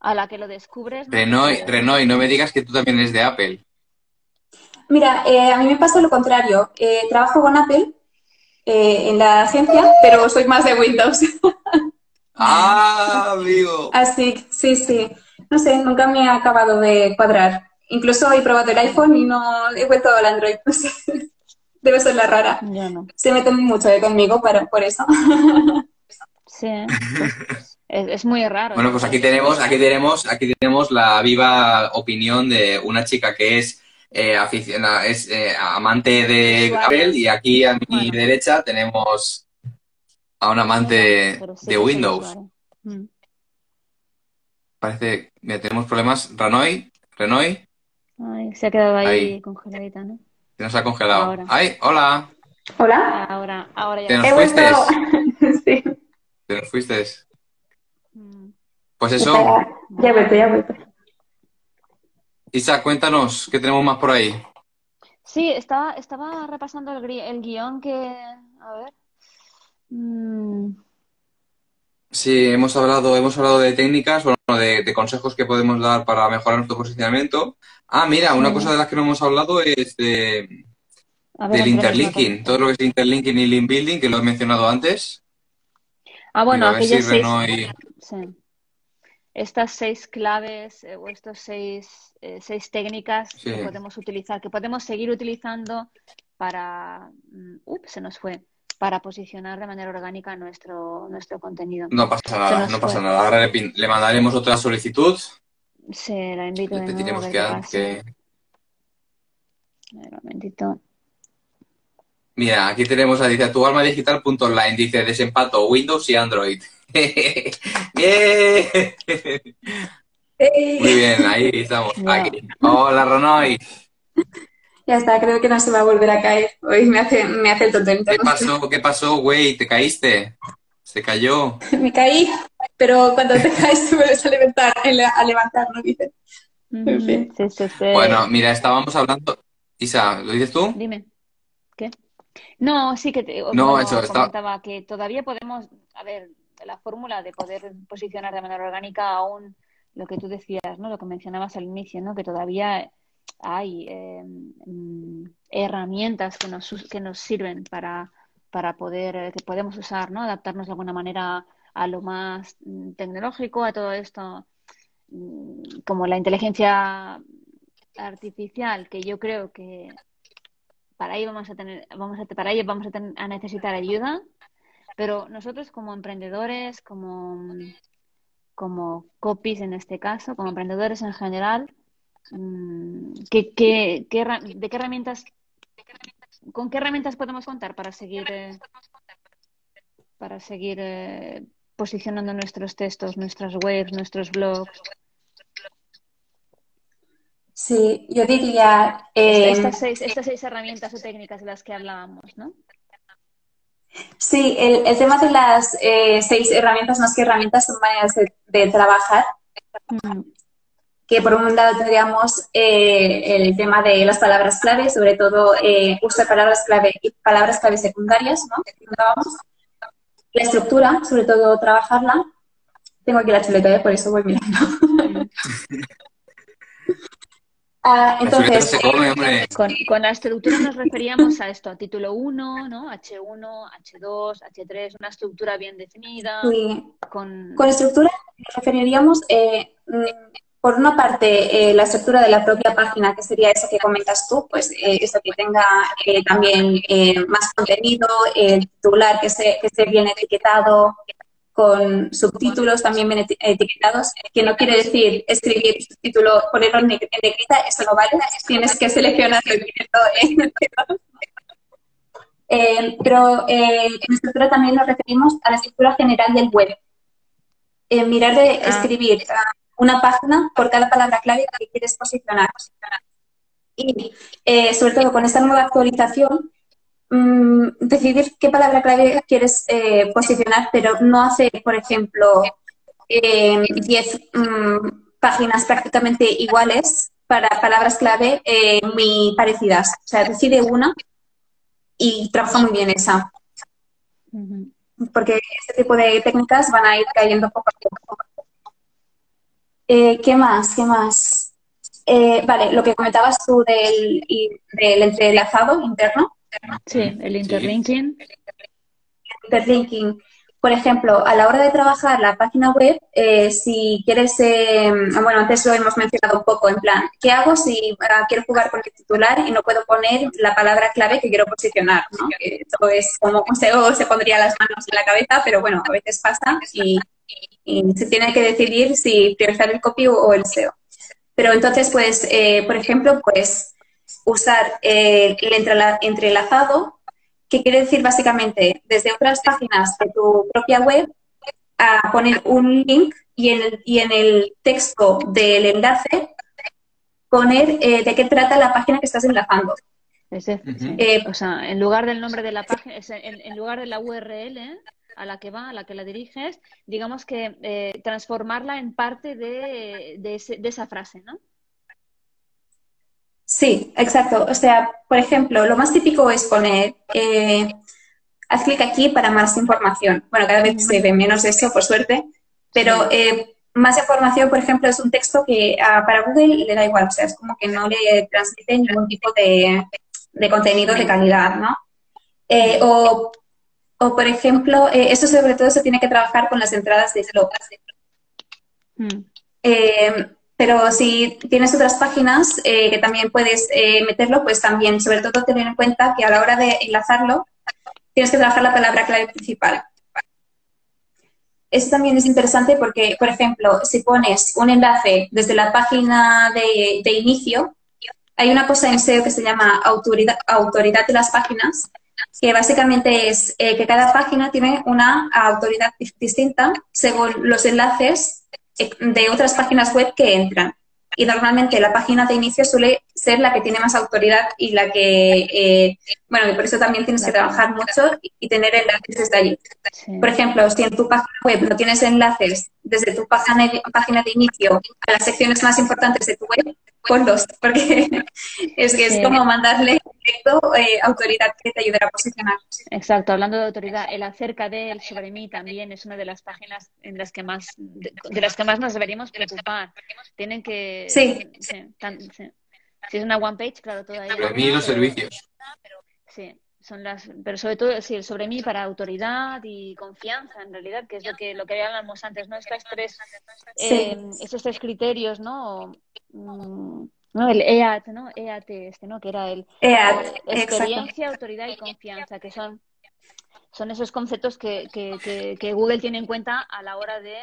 a la que lo descubres. no Renoy, Renoy, no me digas que tú también eres de Apple. Mira, eh, a mí me pasa lo contrario. Eh, trabajo con Apple eh, en la agencia, pero soy más de Windows. [LAUGHS] ¡Ah, amigo! Así, sí, sí. No sé, nunca me ha acabado de cuadrar. Incluso he probado el iPhone y no he vuelto al Android. [LAUGHS] No sé. Debe ser la rara. Yo no. Se meten mucho eh, conmigo para, por eso. [LAUGHS] Sí, pues, es, es muy raro. Bueno, pues aquí tenemos, aquí tenemos, aquí tenemos la viva opinión de una chica que es eh, aficiona- es eh, amante de. Apple y aquí a mi Bueno. derecha tenemos a un amante sí de que Windows. Mm. Parece, mira, tenemos problemas. Renoy, Renoy, Ay, se ha quedado ahí, Ahí. congeladita, ¿no? se nos ha congelado. Ahora. ¡Ay, hola! Hola. Ahora, ahora Te ya. nos He fuiste, [LAUGHS] sí. te nos fuiste. Mm. Pues eso, Ya, ya he vuelto, ya he vuelto. Isa, cuéntanos, ¿qué tenemos más por ahí? Sí, estaba, estaba repasando el, guion que. A ver. Mm, Sí, hemos hablado, hemos hablado de técnicas, bueno, de, de consejos que podemos dar para mejorar nuestro posicionamiento. Ah, mira, una Sí. cosa de las que no hemos hablado es de, ver, del interlinking, todo lo que es interlinking y link building, que lo he mencionado antes. Ah, bueno, Digo, a ver si aquellas seis. Renoy... Sí. Estas seis claves eh, o estas seis, eh, seis técnicas Sí. que podemos utilizar, que podemos seguir utilizando para, mm, ups, se nos fue, para posicionar de manera orgánica nuestro, nuestro contenido. No pasa nada, no pasa fue. nada. Ahora le, le mandaremos otra solicitud. Se la invito Le que, que- un momentito. Mira, aquí tenemos a dice tualmadigital.online, dice desempato Windows y Android. [LAUGHS] ¡Bien! Muy bien, ahí estamos. [LAUGHS] Aquí. Hola, Ronoy. Ya está, creo que no se va a volver a caer. Hoy me hace, me hace el tonto. ¿Qué pasó? ¿Qué pasó, güey? ¿Te caíste? ¿Se cayó? [LAUGHS] Me caí, pero cuando te [LAUGHS] caes te vuelves a levantar, a levantar, ¿no? Dice. En Ujú, fin. Sí, sí, sí. Bueno, mira, estábamos hablando. Isa, ¿lo dices tú? Dime. ¿Qué? No, sí que te, No, eso, está- comentaba que todavía podemos, a ver, la fórmula de poder posicionar de manera orgánica aún lo que tú decías, ¿no? Lo que mencionabas al inicio, ¿no? Que todavía hay eh, herramientas que nos, que nos sirven para, para poder, eh, que podemos usar, ¿no? Adaptarnos de alguna manera a lo más mm, tecnológico, a todo esto, mm, como la inteligencia artificial, que yo creo que para ello vamos a tener, vamos a, para ello vamos a, ten- a necesitar ayuda, pero nosotros como emprendedores, como, como copies en este caso, como emprendedores en general, mm, ¿qué, qué- qué ¿de qué herramientas, con qué herramientas podemos contar para seguir, eh, para seguir eh, posicionando nuestros textos, nuestras webs, nuestros blogs? Sí, yo diría... Eh, estas, seis, estas seis herramientas o técnicas de las que hablábamos, ¿no? Sí, el, el tema de las eh, seis herramientas, más que herramientas, son maneras de, trabajar. Mm. Que por un lado tendríamos eh, el tema de las palabras clave, sobre todo eh, uso de palabras clave y palabras clave secundarias, ¿no? La estructura, sobre todo trabajarla. Tengo aquí la chuleta, ¿eh? por eso voy mirando. [LAUGHS] Ah, entonces, con, la estructura nos referíamos a esto, a título 1, ¿no? H1, H2, H3, una estructura bien definida. Con... con estructura nos referiríamos, eh, mm, por una parte, eh, la estructura de la propia página, que sería eso que comentas tú, pues eh, eso que tenga también más contenido, el titular que esté, que esté bien etiquetado, con subtítulos también bien etiquetados, que no quiere decir escribir subtítulo, ponerlo en negrita, eso no vale, tienes que seleccionar el [LAUGHS] en eh, pero eh, en estructura también nos referimos a la estructura general del web. Eh, mirar de ah. escribir ah, una página por cada palabra clave que quieres posicionar. Y eh, sobre todo con esta nueva actualización, Mm, decidir qué palabra clave quieres eh, posicionar, pero no hacer, por ejemplo, 10 mm, páginas prácticamente iguales para palabras clave eh, muy parecidas. O sea, decide una y trabaja muy bien esa. Porque este tipo de técnicas van a ir cayendo poco a poco. Eh, ¿Qué más? ¿Qué más? vale, lo que comentabas tú del, del entrelazado interno. Sí, el interlinking. Interlinking. Por ejemplo, a la hora de trabajar la página web, eh, si quieres, eh, bueno, antes lo hemos mencionado un poco, en plan, ¿qué hago si ah, quiero jugar con el titular y no puedo poner la palabra clave que quiero posicionar? ¿no? esto es como un SEO se pondría las manos en la cabeza, pero bueno, a veces pasa y, se tiene que decidir si priorizar el copy o el SEO. Pero entonces, pues, eh, por ejemplo, pues usar el entrelazado, que quiere decir básicamente desde otras páginas de tu propia web a poner un link y en el, y en el texto del enlace poner eh, de qué trata la página que estás enlazando. Eh, o sea, en lugar del nombre de la página, en, lugar de la URL a la que va, a la que la diriges, digamos que eh, transformarla en parte de, de esa frase, ¿no? Sí, exacto. O sea, por ejemplo, lo más típico es poner, eh, haz clic aquí para más información. Bueno, cada vez se ve menos eso, por suerte, pero eh, más información, por ejemplo, es un texto que ah, para Google le da igual, o sea, es como que no le transmite ningún tipo de, contenido de calidad, ¿no? Eh, o, por ejemplo, eso sobre todo se tiene que trabajar con las entradas de flow. Mm. Pero si tienes otras páginas eh, que también puedes eh, meterlo, pues también, sobre todo, tener en cuenta que a la hora de enlazarlo, tienes que trabajar la palabra clave principal. Eso también es interesante porque, por ejemplo, si pones un enlace desde la página de, inicio, hay una cosa en SEO que se llama autoridad, autoridad de las páginas, que básicamente es eh, que cada página tiene una autoridad distinta según los enlaces de otras páginas web que entran. Y normalmente la página de inicio suele ser la que tiene más autoridad y la que, eh, bueno, y por eso también tienes que trabajar mucho y, tener enlaces desde allí. Por ejemplo, si en tu página web no tienes enlaces desde tu página de inicio a las secciones más importantes de tu web, ponlos, porque [LAUGHS] es que es como mandarle directo eh, autoridad que te ayudará a posicionar. Exacto, hablando de autoridad, el acerca de él sobre mí también es una de las páginas en las que más de, las que más nos deberíamos preocupar. Tienen que sí, Si es una one page, claro, toda ella. Sobre mí los servicios. Sí, son las, pero sobre todo sí, sobre mí para autoridad y confianza en realidad, que es lo que lo que hablábamos antes, ¿no? Estas tres, eh, esos tres criterios, ¿no? Mm, ¿no? El EAT, ¿no? EAT este, ¿no? Que era el EAT, experiencia, autoridad y confianza, que son son esos conceptos que, que, que, Google tiene en cuenta a la hora de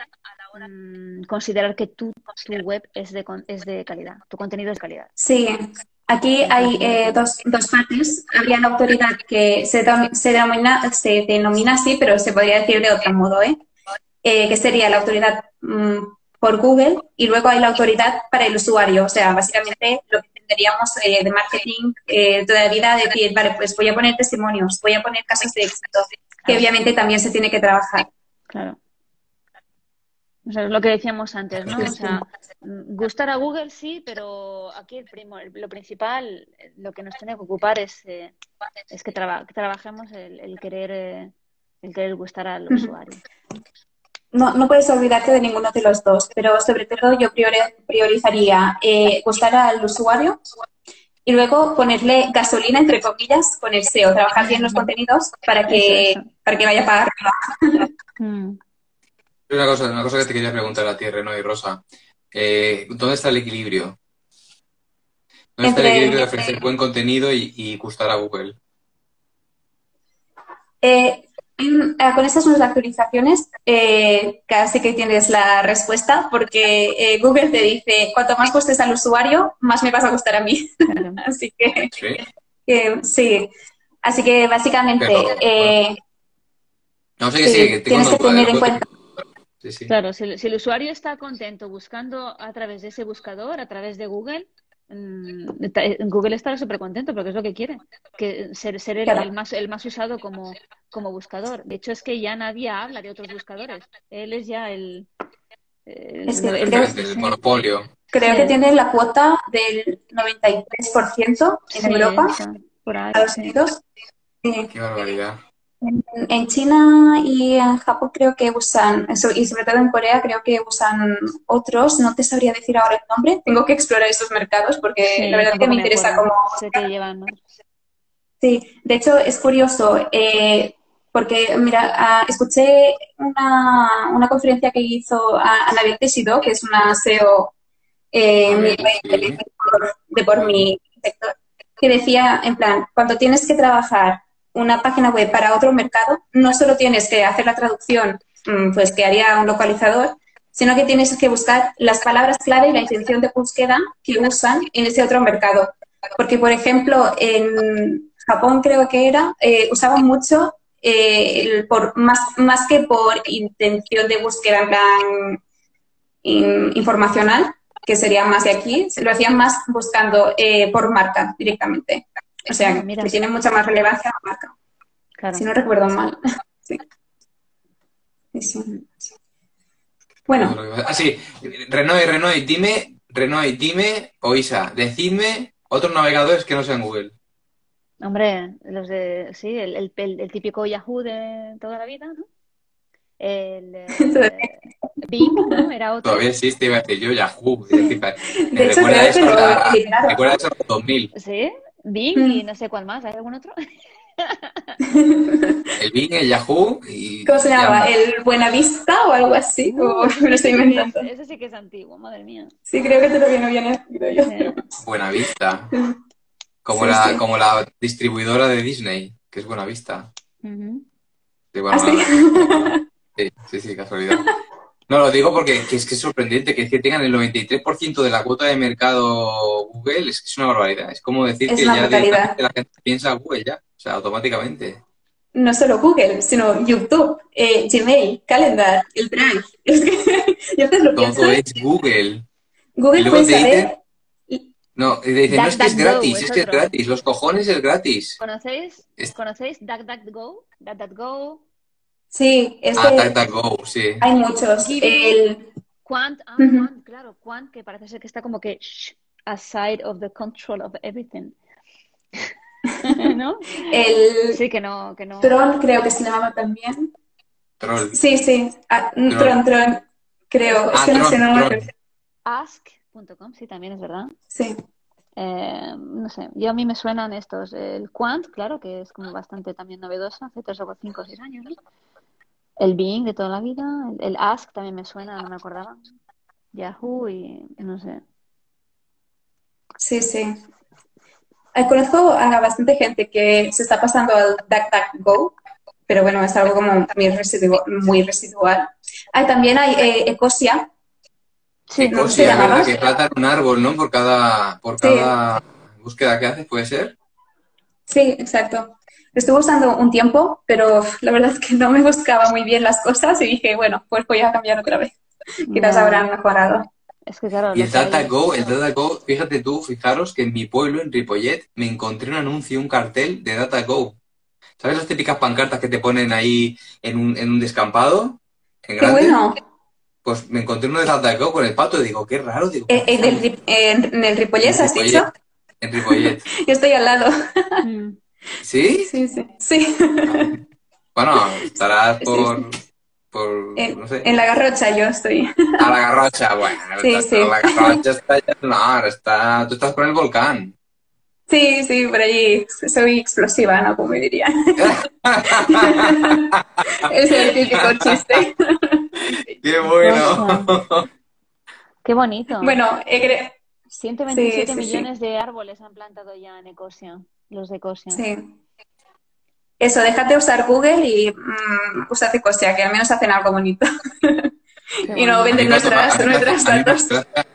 mm, considerar que tu, tu web es de, es de calidad, tu contenido es de calidad. Sí, aquí hay eh, dos, dos partes. Habría la autoridad que se, se, denomina, se denomina así, pero se podría decir de otro modo, ¿eh? eh que sería la autoridad mm, por Google y luego hay la autoridad para el usuario. O sea, básicamente lo que tendríamos eh, de marketing eh, toda la vida, decir, vale, pues voy a poner testimonios, voy a poner casos de éxito, que obviamente también se tiene que trabajar. Claro. O sea, es lo que decíamos antes, ¿no? O sea, mm, gustar a Google sí, pero aquí el primo, lo principal, lo que nos tiene que ocupar es, eh, es que, traba- que trabajemos el, el querer eh, el querer gustar al usuario. No, no puedes olvidarte de ninguno de los dos, pero sobre todo yo priori- priorizaría eh, gustar al usuario y luego ponerle gasolina, entre comillas, con el SEO, trabajar bien los contenidos para que, para que vaya para arriba. Una cosa, una cosa que te quería preguntar a ti, Reno y Rosa. Eh, ¿dónde está el equilibrio? ¿Dónde está el equilibrio de ofrecer buen contenido y, y gustar a Google? Eh, ah, con esas nuevas actualizaciones, eh, casi que tienes la respuesta, porque eh, Google te dice, cuanto más gustes al usuario, más me vas a gustar a mí. Claro. [LAUGHS] Así que, ¿Sí? que sí. Así que básicamente, Pero, eh, No sé Sí, sí, que tienes tengo que tener en cuenta. Sí, sí. Claro, si, el- si el usuario está contento buscando a través de ese buscador, a través de Google, mm, eh, Google estará súper contento porque es lo que quiere, que ser, ser el, Claro. el más, el más usado como, como buscador. De hecho, es que ya nadie habla de otros buscadores. Él es ya el... el- Es que el- creo- El, monopolio. creo Sí. que tiene la cuota del 93% en sí, Europa, está por ahí, Estados sí. Unidos. Qué barbaridad. En, en China y en Japón creo que usan, y sobre todo en Corea creo que usan otros, no te sabría decir ahora el nombre, tengo que explorar esos mercados porque Sí, la verdad que me interesa cómo... Sé que llevan, ¿no? Sí, de hecho es curioso eh, porque, mira, ah, escuché una, una conferencia que hizo Anabel Teixidó, que es una SEO eh, muy- sí. por- de por mi sector, que decía, en plan, cuando tienes que trabajar una página web para otro mercado, no solo tienes que hacer la traducción, mm, pues que haría un localizador, sino que tienes que buscar las palabras clave y la intención de búsqueda que usan en ese otro mercado. Porque, por ejemplo, en Japón creo que era, eh, usaban mucho, eh, más, más que por intención de búsqueda en plan in- informacional, que sería más de aquí, lo hacían más buscando eh, por marca directamente. O sea, Ah, mira. que tiene mucha más relevancia la marca, Claro. si no recuerdo mal. [LAUGHS] Sí. Sí. Bueno, Ah, sí. Renoy, Renoy, dime, Renoy, dime, o Isa, decidme otros navegadores que no sean Google. Hombre, los de, sí, el, el, el- el típico Yahoo de toda la vida, ¿no? El [LAUGHS] Bing, ¿no? Era otro. Todavía existe, iba a decir yo, Yahoo. Decir, [LAUGHS] de hecho recuerda eso, la- eliminaron. recuerda eso en 2000. Sí, Bing Mm. y no sé cuál más. ¿Hay algún otro? [LAUGHS] El Bing, el Yahoo y... ¿Cómo se llamaba? ya- ¿El Buenavista o algo así? O [LAUGHS] me lo estoy inventando. Ese sí que es antiguo, madre mía. Sí, creo que te lo viene bien, creo yo. Sí. Buena Vista. Como, Sí, la, sí. como la distribuidora de Disney, que es Buena Vista. Ujú. Sí, bueno, ¿Ah, sí? nada. Sí, sí, sí, casualidad. [LAUGHS] No, lo digo porque que es que es sorprendente que, es que tengan el 93% de la cuota de mercado Google, es que es una barbaridad. Es como decir Es que ya directamente la gente piensa Google ya, o sea, automáticamente. No solo Google, sino YouTube, eh, Gmail, Calendar, el Drive. [LAUGHS] Es que, yo antes lo Todo pienso. es Google. Y Google luego puede te dicen- saber. No, y dicen, no es que es gratis, es es que es gratis, los cojones es gratis. ¿Conocéis? Es- ¿Conocéis DuckDuckGo? DuckDuckGo. Sí, es Ah, que DuckDuckGo, sí. hay muchos. El, Quant, ah. Quant, claro, Quant, que parece ser que está como que shh, aside of the control of everything. [LAUGHS] ¿No? el Sí, que no, que no. Tron creo que se llamaba también. Troll. Sí, sí. Ah, Tron. Tron, Tron, creo. Es que no Tron, sé, no me. Ask.com, sí, también es verdad. Sí. Eh, no sé, yo a mí me suenan estos. El Quant, claro, que es como bastante también novedoso, hace tres o cinco o seis años, ¿no? El Bing de toda la vida. El, el Ask también me suena, no me acordaba. Yahoo y no sé. Sí, sí. Eh, conozco a bastante gente que se está pasando al DuckDuckGo, pero bueno, es algo como también muy residual. Ah, también hay eh, Ecosia. Sí, ¿no? Ecosia, ¿Se llamaba? ¿verdad? Que platan un árbol, ¿no? Por cada, por Sí. cada búsqueda que haces, ¿puede ser? Sí, exacto. Estuve usando un tiempo, pero la verdad es que no me buscaba muy bien las cosas y dije, bueno, pues voy a cambiar otra vez. quizás No. habrán mejorado. Es que claro, Y el DataGo, el DataGo, fíjate tú, fijaros que en mi pueblo, en Ripollet, me encontré un anuncio, un cartel de DataGo. ¿Sabes las típicas pancartas que te ponen ahí en un, en un descampado? En Qué grande? bueno. Pues me encontré uno de DataGo con el pato y digo, qué raro. Digo, Eh, eh, del eh, en el Ripollés, ¿has Ripollet. dicho? En Ripollet. [LAUGHS] Yo estoy al lado. ¿Sí? Sí, sí. Sí, Bueno, estarás Sí, por, por, en, no sé, en la garrocha yo estoy. a la garrocha. Bueno, Sí, sí. la garrocha está ya, no, está, tú estás por el volcán. Sí, sí, por allí soy explosiva, ¿no? Como diría. [LAUGHS] Es el típico chiste. ¡Qué bueno! Qué bonito. Bueno, he cre- 127 sí, sí, sí. millones de árboles han plantado ya en Ecosia, los de Ecosia. sí. Eso, déjate usar Google y mm, usa Ecosia, que al menos hacen algo bonito. [LAUGHS] Y no venden nuestras, a mí me hace- nuestras datos. hace gracia-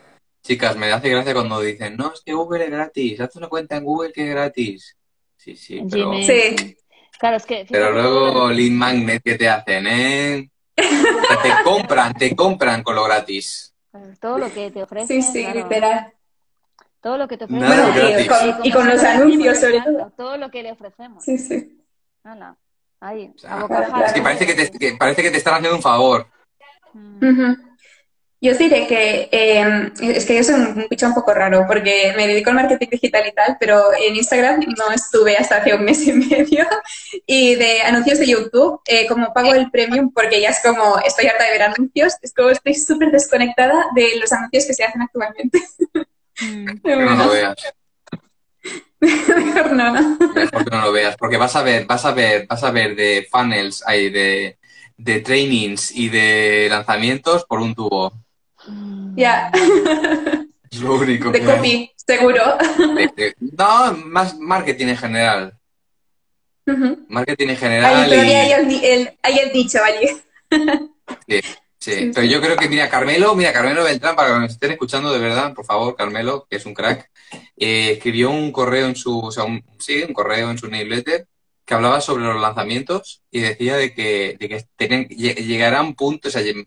Chicas, me hace gracia cuando dicen, no, es que Google es gratis, haz una cuenta en Google que es gratis. Sí, sí, pero, Gmail, Sí. Claro, es que pero luego lead magnet que te hacen, ¿eh? Te compran, te compran con lo gratis. todo lo que te ofrecen, Sí, sí, claro, literal. Todo lo que te ofrecen. Nada Bueno, y con, y con los anuncios, sobre todo. Todo lo que le ofrecemos. Sí, sí. Hala, ahí, O sea, a. Es que parece que te, que parece que te están haciendo un favor. Mm. Yo os diré que eh, es que yo soy un bicho un poco raro porque me dedico al marketing digital y tal, pero en Instagram no estuve hasta hace un mes y medio. Y de anuncios de YouTube, eh, como pago el premium porque ya es como estoy harta de ver anuncios, es como estoy súper desconectada de los anuncios que se hacen actualmente. [LAUGHS] Mm. Que no lo veas. [LAUGHS] Mejor no, ¿no? Mejor que no lo veas. Porque vas a ver, vas a ver, vas a ver de funnels, hay de, de trainings y de lanzamientos por un tubo. Mm. Ya, [LAUGHS] Es lo único de que hay. copy, seguro. De- de- No, más marketing en general. Marketing en Ahí general todavía hay y... el, di- el- hay el dicho allí. Sí, sí. Pero yo creo que, mira, Carmelo, mira, Carmelo Beltrán, para que nos estén escuchando de verdad, por favor, Carmelo, que es un crack, eh, escribió un correo en su, o sea, un, sí, un correo en su newsletter que hablaba sobre los lanzamientos y decía de que, de que tenían, lle- llegará un punto, o sea, lle-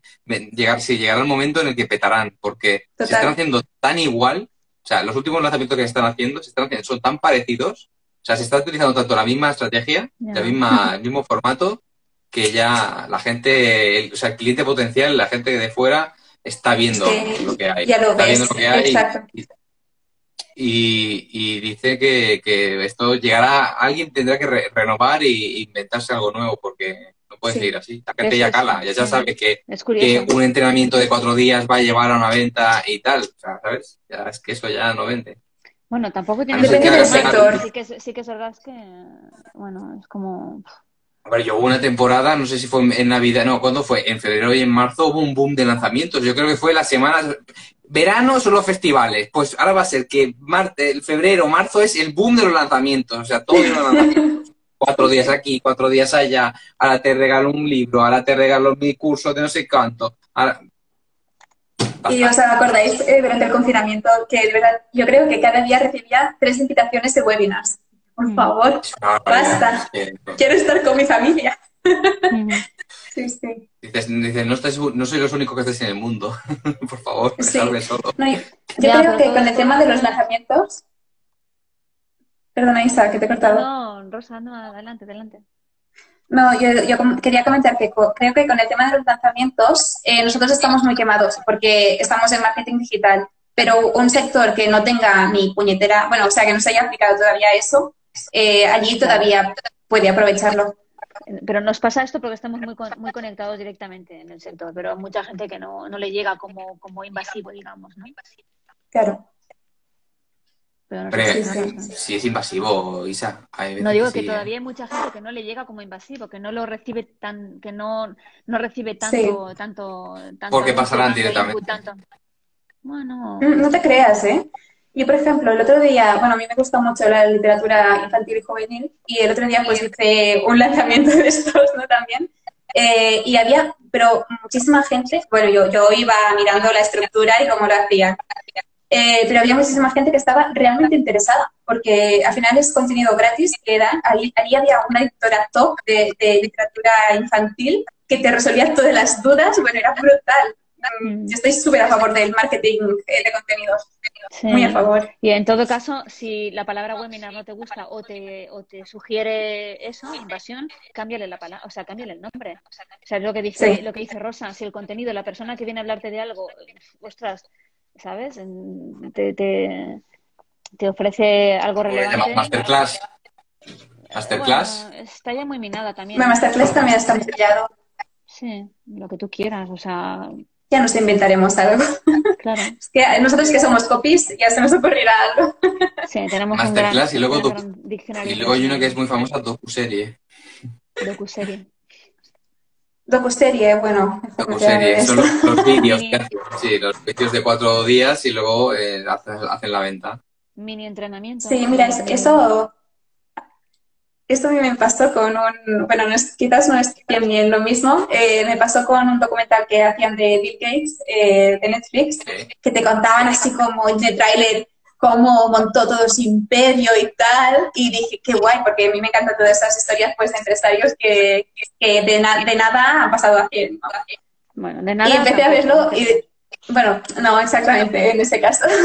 llegar, sí, llegará el momento en el que petarán, porque se están haciendo tan igual, o sea, los últimos lanzamientos que se están haciendo, se están haciendo, son tan parecidos, o sea, se está utilizando tanto la misma estrategia, la misma, [LAUGHS] el mismo formato, que ya la gente, el, o sea, el cliente potencial, la gente de fuera, está viendo Sí, lo que hay. ya lo está ves, viendo lo que hay exacto. y, y dice que, que esto llegará, alguien tendrá que re- renovar y inventarse algo nuevo porque no puede Sí. seguir así. La gente ya cala, sí, ya, sí. sabe que, un entrenamiento de cuatro días va a llevar a una venta y tal. O sea, ¿sabes? Ya es que eso ya no vende. Bueno, tampoco tiene no que mal. Sí que, sí que es verdad que, bueno, es como... A ver, yo hubo una temporada, no sé si fue en- Navidad, no, ¿cuándo fue? En febrero y en marzo hubo un boom de lanzamientos. Yo creo que fue las semanas. Verano son los festivales. Pues ahora va a ser que marte, el febrero, marzo es el boom de los lanzamientos. O sea, todo de los lanzamientos. [LAUGHS] cuatro días aquí, cuatro días allá. Ahora te regalo un libro, ahora te regalo mi curso de no sé cuánto. Ahora... Y os acordáis eh, durante el confinamiento que de verdad yo creo que cada día recibía tres invitaciones de webinars. Por favor, Basta. Eh, quiero estar con mi familia. [LAUGHS] Sí, sí. Dices, dices, no, estáis, no sois los únicos que estáis en el mundo. [LAUGHS] Por favor, Sí. solo. No, yo yo Ya, creo que con el tema de los lanzamientos. Perdona, Isa, que te he cortado. No, Rosa, no, adelante, adelante. No, yo, yo quería comentar que co- creo que con el tema de los lanzamientos eh, nosotros estamos muy quemados porque estamos en marketing digital, pero un sector que no tenga ni puñetera, bueno, o sea, que no se haya aplicado todavía eso, eh, allí todavía puede aprovecharlo. Pero nos pasa esto porque estamos muy, con- muy conectados directamente en el sector, pero hay mucha gente que no, no le llega como, como invasivo, digamos, ¿no? Claro. Pero no, Hombre, sé, sí, sé. sí es invasivo, Isa. No digo que sí, ¿eh? todavía hay mucha gente que no le llega como invasivo, que no lo recibe tan, que no, no recibe tanto, tanto, tanto Porque pasarán directamente. input, tanto. Bueno, Mm, No te creas, ¿eh? Yo, por ejemplo, el otro día, bueno, a mí me gusta mucho la literatura infantil y juvenil, y el otro día pues hice un lanzamiento de estos, ¿no? También. Eh, y había, pero muchísima gente, bueno, yo, yo iba mirando la estructura y cómo lo hacían, Eh, pero había muchísima gente que estaba realmente interesada, porque al final es contenido gratis que dan. Ahí, ahí había una editora top de, de literatura infantil que te resolvía todas las dudas, bueno, era brutal. Mm, yo estoy súper a favor del marketing eh, de contenidos. Sí. Muy a favor. Y en todo caso, si la palabra webinar no te gusta o te, o te sugiere eso, invasión, cámbiale la palabra, o sea, cámbiale el nombre. O sea, es lo que dice, Sí. lo que dice Rosa, si el contenido, la persona que viene a hablarte de algo, ostras, ¿sabes? Te, te, te ofrece algo relevante. Masterclass. Masterclass. Bueno, está ya muy minada también. Masterclass también está muy pillado. Sí, lo que tú quieras, o sea, Ya nos inventaremos algo. claro. [LAUGHS] Es que nosotros que somos copies, ya se nos ocurrirá algo. Sí, tenemos un gran, Masterclass y luego gran diccionario. Y luego hay una que es muy famosa, docuserie. Docuserie. Docuserie, bueno. Docuserie, son los, los vídeos que hacen. Sí, los vídeos de cuatro días y luego eh, hacen, hacen la venta. Mini entrenamiento. Sí, mira, es- eso, esto a mí me pasó con un, bueno, no es, quizás no es bien lo mismo, eh, me pasó con un documental que hacían de Bill Gates, eh, de Netflix, que te contaban así como en el tráiler cómo montó todo su imperio y tal, y dije, qué guay, porque a mí me encantan todas esas historias pues de empresarios que, que de, na- de nada han pasado a cien, ¿no? Bueno, de nada. Y empecé a verlo y, bueno, no exactamente en ese caso. [LAUGHS]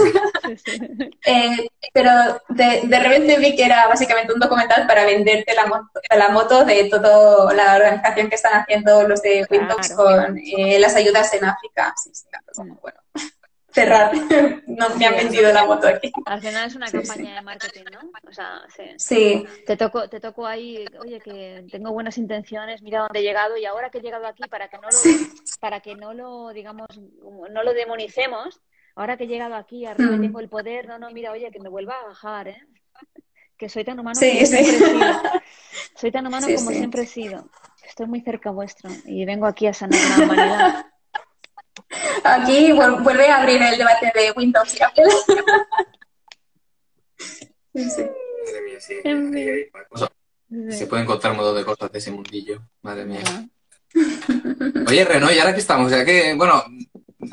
Eh, pero de, de repente vi que era básicamente un documental para venderte la moto, la moto de toda la organización que están haciendo los de Windows Claro. con eh, las ayudas en África. Sí, sí, como, bueno, cerrar. [LAUGHS] No me han vendido la moto aquí. Al final es una Sí, campaña de marketing, ¿no? O sea, sí. Sí, Te toco, te toco ahí, oye, que tengo buenas intenciones, mira dónde he llegado y ahora que he llegado aquí para que no lo, para que no lo, digamos, no lo demonicemos, ahora que he llegado aquí arriba Mm. tengo el poder, no, no, mira, oye, que me vuelva a bajar, ¿eh? Que soy tan humano Sí, como sí. siempre he sido. Soy tan humano Sí, como sí. siempre he sido. Estoy muy cerca vuestro y vengo aquí a sanar la humanidad. [LAUGHS] aquí vuel- vuelve a abrir el debate de Windows y Apple. [LAUGHS] Sí, sí. Madre mía, sí. En fin. Se pueden encontrar un montón de cosas de ese mundillo. Madre mía. [LAUGHS] Oye, Reno, y ahora que estamos, ya que, bueno,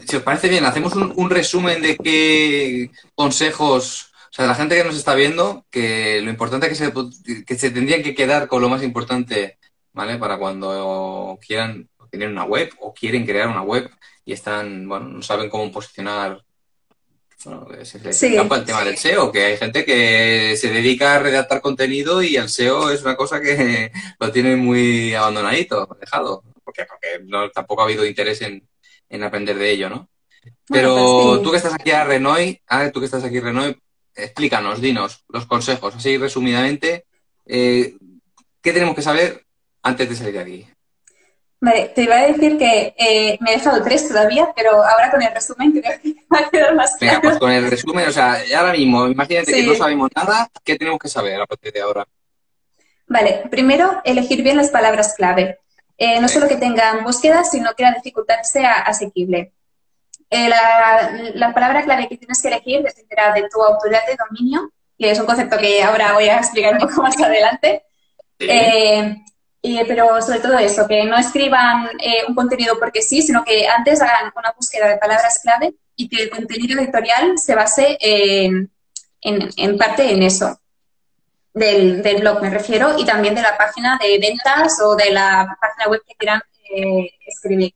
si os parece bien, hacemos un, un resumen de qué consejos, o sea, de la gente que nos está viendo, que lo importante es que se, que se tendrían que quedar con lo más importante, ¿vale? Para cuando quieran tener una web o quieren crear una web y están, bueno, no saben cómo posicionar. Bueno, se les Sí. escapa el tema del SEO, que hay gente que se dedica a redactar contenido y el SEO es una cosa que [LAUGHS] lo tiene muy abandonadito, dejado, porque, porque no, tampoco ha habido interés en, en aprender de ello, ¿no? Pero Bueno, pues sí. tú que estás aquí a Renoy, ah, tú que estás aquí Renoy, explícanos, dinos los consejos, así resumidamente, eh, ¿qué tenemos que saber antes de salir de aquí? Vale, te iba a decir que eh, me he dejado tres todavía, pero ahora con el resumen creo que [LAUGHS] va a quedar más Venga, claro. pues con el resumen, o sea, ahora mismo, imagínate que Sí. no sabemos nada, ¿qué tenemos que saber a partir de ahora? Vale, primero, elegir bien las palabras clave. Eh, no solo que tengan búsqueda, sino que la dificultad sea asequible. Eh, la, la palabra clave que tienes que elegir dependerá de tu autoridad de dominio, que es un concepto que ahora voy a explicar un poco más adelante. Sí. Eh, y- pero sobre todo eso, que no escriban eh, un contenido porque sí, sino que antes hagan una búsqueda de palabras clave y que el contenido editorial se base en, en- en parte en eso. Del, del blog me refiero y también de la página de ventas o de la página web que quieran eh, escribir.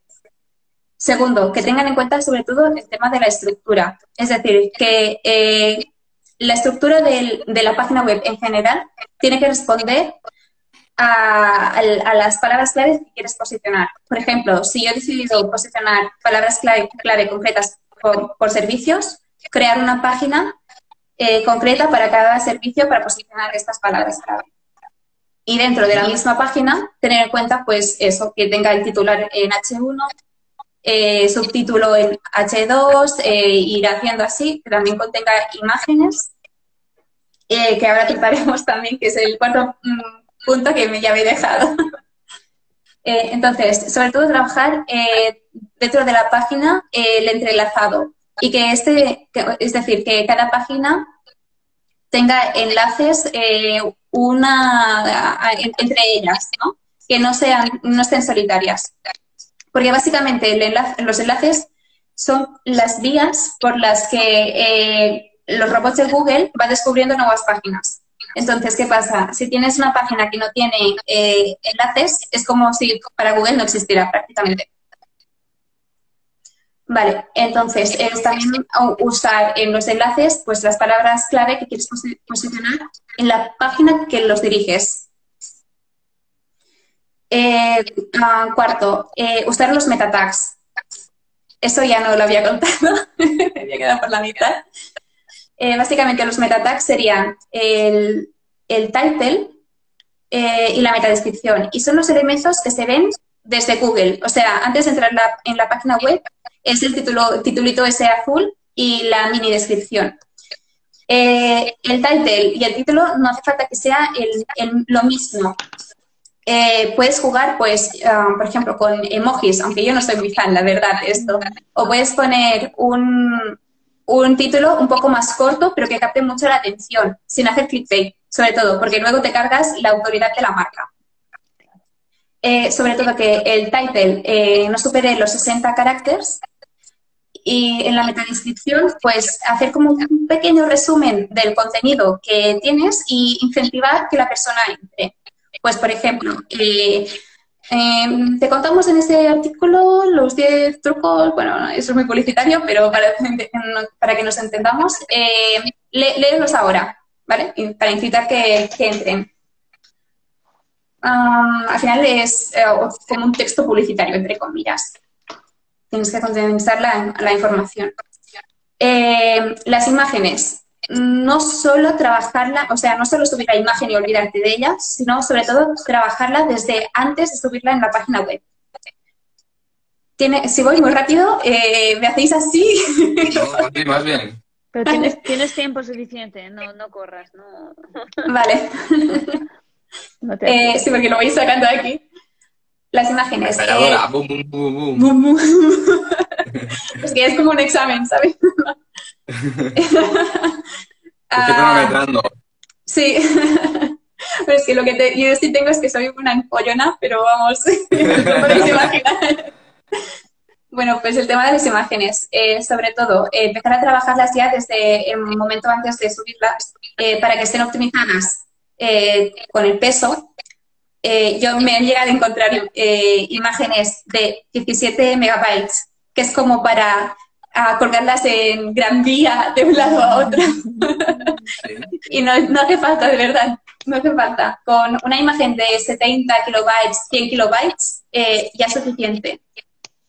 Segundo, que tengan en cuenta sobre todo el tema de la estructura. Es decir, que eh, la estructura del- de la página web en general tiene que responder a, a las palabras claves que quieres posicionar. Por ejemplo, si yo he decidido posicionar palabras clave, clave concretas por, por servicios, crear una página eh, concreta para cada servicio para posicionar estas palabras clave. Y dentro de la misma página, tener en cuenta, pues, eso, que tenga el titular en H1, eh, subtítulo en H2, eh, ir haciendo así, que también contenga imágenes, eh, que ahora trataremos también, que es el cuarto mm, punto que me ya había dejado. [LAUGHS] Eh, entonces, sobre todo trabajar eh, dentro de la página eh, el entrelazado y que este, es decir, que cada página tenga enlaces eh, una entre ellas, ¿no? Que no sean, no estén solitarias. Porque básicamente el enlace- los enlaces son las vías por las que los robots de Google van descubriendo nuevas páginas. Entonces, ¿qué pasa? Si tienes una página que no tiene eh, enlaces, es como si para Google no existiera prácticamente. Vale, entonces es también usar en los enlaces pues las palabras clave que quieres posicionar en la página que los diriges. Eh, ah, cuarto, eh, usar los meta tags. Eso ya no lo había contado, [LAUGHS] me había quedado por la mitad. Eh, básicamente los meta tags serían el, el title y la metadescripción. Y son los elementos que se ven desde Google. O sea, antes de entrar en la página web, es el título, titulito ese azul y la mini descripción. Eh, el title y el título no hace falta que sea el, lo mismo. Eh, puedes jugar, pues, ah, por ejemplo, con emojis, aunque yo no soy muy fan, la verdad, de esto. O puedes poner un, un título un poco más corto, pero que capte mucho la atención, sin hacer clickbait, sobre todo, porque luego te cargas la autoridad de la marca. Eh, sobre todo que el title no supere los 60 caracteres y en la metadescripción, pues hacer como un pequeño resumen del contenido que tienes y incentivar que la persona entre. Pues, por ejemplo, eh, em, te contamos en ese artículo los 10 trucos, bueno, eso es muy publicitario, pero para, [LAUGHS] que nos entendamos, eh, léelos ahora, ¿vale? Para incitar que, entren. Al final es eh, como un texto publicitario, entre comillas tienes que condensar la, información. Eh, las imágenes, no solo trabajarla, o sea, no solo subir la imagen y olvidarte de ella, sino sobre todo trabajarla desde antes de subirla en la página web. Tiene, si voy muy rápido, eh, me hacéis así. No, [LAUGHS] más bien. Pero tienes, tienes tiempo suficiente, no, no corras, no. Vale. [LAUGHS] eh, sí, porque lo vais sacando aquí las imágenes. Eh, [LAUGHS] es que es como un examen, ¿sabes? Estoy cronometrando. Sí. [LAUGHS] Pero es que lo que yo sí tengo es que soy una empollona, pero vamos, [LAUGHS] no podéis imaginar. Bueno, pues el tema de las imágenes, eh, sobre todo, eh, empezar a trabajarlas ya desde el momento antes de subirlas para que estén optimizadas con el peso eh, yo me he llegado a encontrar eh, imágenes de 17 megabytes, que es como para colgarlas en Gran Vía de un lado a otro. [LAUGHS] y no, hace falta, de verdad, no hace falta. Con una imagen de 70 kilobytes, 100 kilobytes, eh, ya es suficiente.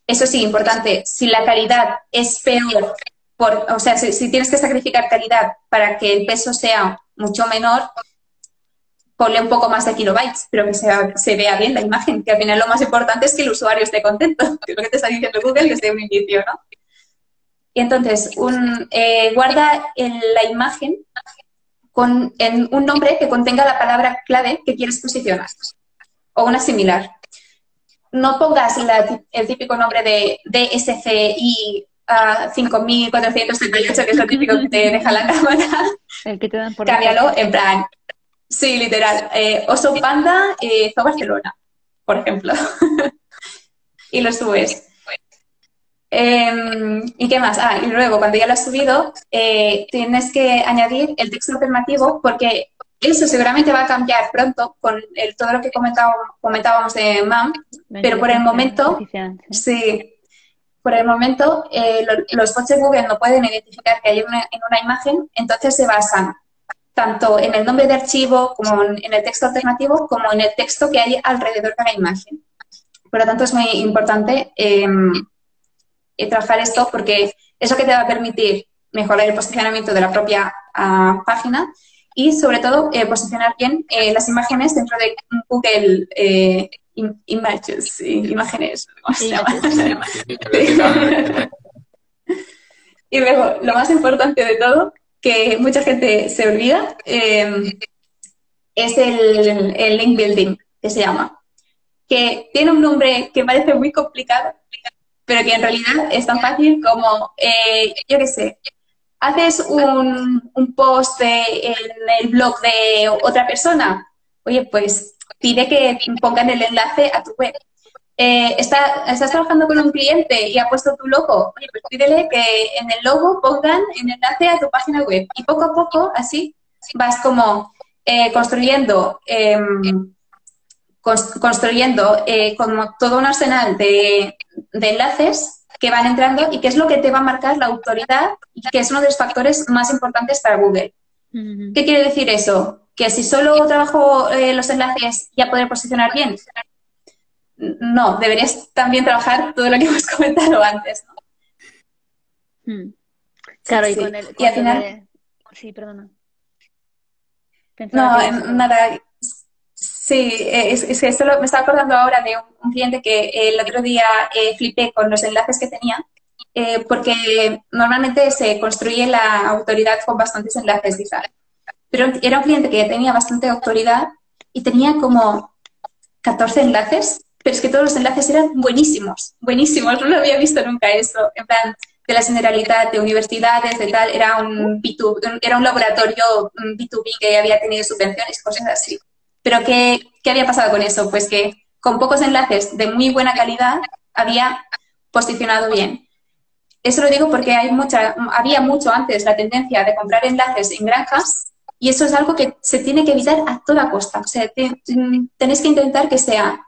Eso sí, importante, si la calidad es peor, por, o sea, si tienes que sacrificar calidad para que el peso sea mucho menor, ponle un poco más de kilobytes, pero que se vea bien la imagen, que al final lo más importante es que el usuario esté contento, [LAUGHS] que es lo que te está diciendo Google desde un inicio, ¿no? Y entonces, un, eh, guarda en la imagen con en un nombre que contenga la palabra clave que quieres posicionar, o una similar. No pongas el típico nombre de DSCI a 5438, que es lo típico que te deja la [LAUGHS] cámara. El que te dan por Cámbialo en plan Sí, literal. Eh, Oso Panda, eh, Barcelona, por ejemplo. [LAUGHS] y lo subes. Em, ¿Y qué más? Ah, y luego, cuando ya lo has subido, eh, tienes que añadir el texto alternativo porque eso seguramente va a cambiar pronto con el, todo lo que comentábamos de MAM, pero por el momento, sí, por el momento eh, los bots de Google no pueden identificar que hay una, en una imagen, entonces se basan tanto en el nombre de archivo como en el texto alternativo, como en el texto que hay alrededor de la imagen. Por lo tanto, es muy importante em, eh, trabajar esto porque es lo que te va a permitir mejorar el posicionamiento de la propia ah, página y, sobre todo, eh, posicionar bien eh, las imágenes dentro de Google Images, imágenes, y luego, lo más importante de todo que mucha gente se olvida, em, es el, link building, que se llama, que tiene un nombre que parece muy complicado, pero que en realidad es tan fácil como, eh, yo qué sé, haces un, un post en el blog de otra persona, oye, pues pide que pongan el enlace a tu web eh, estás trabajando con un cliente y ha puesto tu logo, oye, pues pídele que en el logo pongan el enlace a tu página web. Y poco a poco, así, vas como eh, construyendo, em, construyendo eh, como todo un arsenal de, enlaces que van entrando y que es lo que te va a marcar la autoridad y que es uno de los factores más importantes para Google. ¿Qué quiere decir eso? Que si solo trabajo eh, los enlaces ya poder posicionar bien. No, deberías también trabajar todo lo que hemos [LAUGHS] comentado antes. ¿no? Hmm. Claro, y con el. y al final. Sí, perdona. no, nada. Sí, es, que esto me estaba acordando ahora de un, cliente que el otro día eh, flipé con los enlaces que tenía, eh, porque normalmente se construye la autoridad con bastantes enlaces, quizás. Pero era un cliente que tenía bastante autoridad y tenía como 14 enlaces, pero es que todos los enlaces eran buenísimos, buenísimos. No lo había visto nunca eso. En plan, de la Generalitat, de universidades, de tal, era un, B2, era un laboratorio B2B que había tenido subvenciones, cosas así. Pero ¿qué, ¿qué había pasado con eso? Pues que con pocos enlaces de muy buena calidad había posicionado bien. Eso lo digo porque hay mucha, había mucho antes la tendencia de comprar enlaces en granjas y eso es algo que se tiene que evitar a toda costa. O sea, tenéis que intentar que sea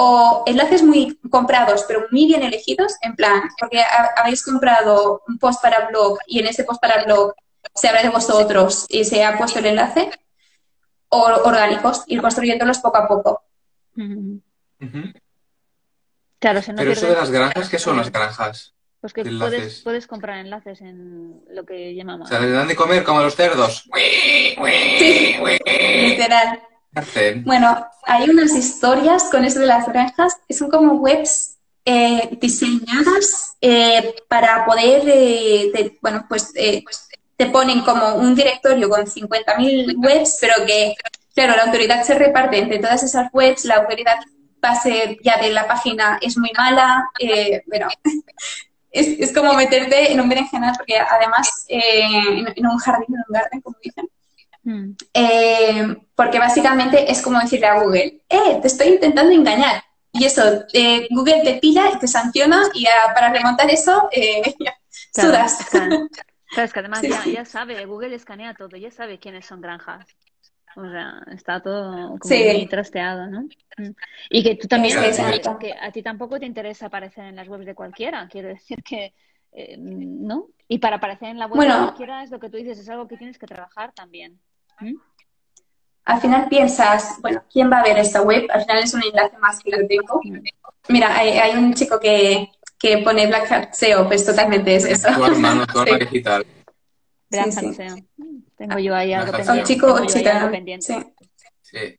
o enlaces muy comprados, pero muy bien elegidos, en plan, porque habéis comprado un post para blog y en ese post para blog se habla de vosotros y se ha puesto el enlace, o orgánicos, ir construyéndolos poco a poco. Claro, Pero eso de las granjas, ¿qué son las granjas? Pues que puedes, puedes, comprar enlaces en lo que llamamos. O sea, le dan de comer como a los cerdos. Sí, literal. Bueno, hay unas historias con eso de las granjas que son como webs eh, diseñadas eh, para poder, eh, bueno, pues, pues te ponen como un directorio con 50.000 webs, pero que, claro, la autoridad se reparte entre todas esas webs, la autoridad base ya de la página es muy mala, bueno, [LAUGHS] es, es, como meterte en un berenjenal, porque además en, un jardín, en un garden, como dicen, mm. porque básicamente es como decirle a Google, eh, te estoy intentando engañar. Y eso, eh, Google te pilla y te sanciona y para remontar eso, eh, [LAUGHS] sudas. Claro, que además ya, sabe, Google escanea todo, ya sabe quiénes son granjas. O sea, está todo como muy trasteado, ¿no? Mm. Y que tú también, que a ti tampoco te interesa aparecer en las webs de cualquiera, quiero decir que, eh, ¿no? Y para aparecer en la web de cualquiera es lo que tú dices, es algo que tienes que trabajar también. Al final piensas, bueno, ¿quién va a ver esta web? Al final es un enlace más que lo tengo. Mira, hay un chico que, que pone Black Hat SEO, pues totalmente es eso. Tu hermano, tu [LAUGHS] sí. digital. Black Hat SEO. Tengo yo ahí algo pendiente. Un chico o chica. Sí. sí.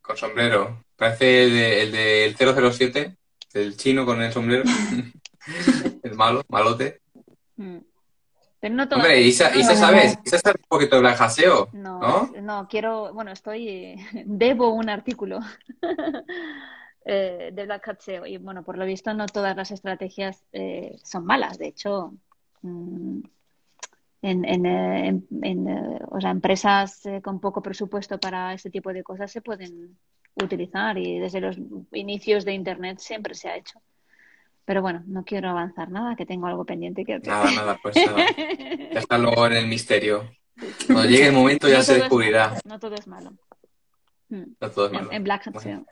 Con sombrero. Parece el, de, el del 007, el chino con el sombrero. [LAUGHS] [LAUGHS] el malo, malote. Mm. Pero no Hombre, Isa, Isa sabes, Isa sabe un poquito de no, ¿no? No, quiero, bueno, estoy, [LAUGHS] debo un artículo. [LAUGHS] Eh, de Black Hat SEO. Y bueno, por lo visto no todas las estrategias eh, son malas. De hecho, mm, en, en, eh, en, o sea, empresas con poco presupuesto para este tipo de cosas se pueden utilizar y desde los inicios de Internet siempre se ha hecho. Pero bueno, no quiero avanzar nada, que tengo algo pendiente que Nada, nada, pues nada. [LAUGHS] Ya está luego en el misterio. Cuando llegue el momento ya se descubrirá. no todo es malo. No todo es malo. En, Black Hat SEO.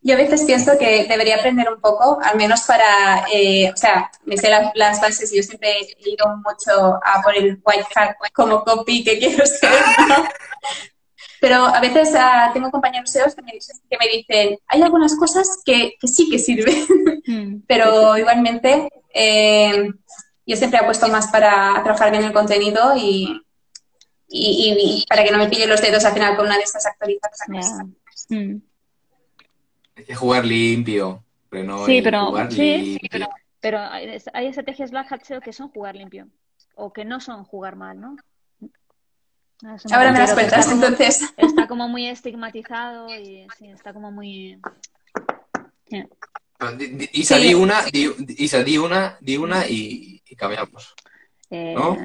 Yo a veces pienso que debería aprender un poco, al menos para, eh, o sea, me sé las, bases y yo siempre he ido mucho a por el white hat como copy que quiero ser, [LAUGHS] Pero a veces ah, tengo compañeros SEOs que me, dicen, hay algunas cosas que, sí que sirven, mm. [LAUGHS] pero igualmente eh, yo siempre apuesto más para trabajar bien el contenido y, y, para que no me pille los dedos al final con una de estas actualizaciones. Hay que jugar limpio. Pero no sí, pero, sí, pero, hay estrategias Black Hat SEO que son jugar limpio o que no son jugar mal, ¿no? Ahora me las cuentas, entonces. Está como muy estigmatizado y sí, está como muy... Isa, di una, di, Isa, di una, di una y, y cambiamos. Eh, ¿No?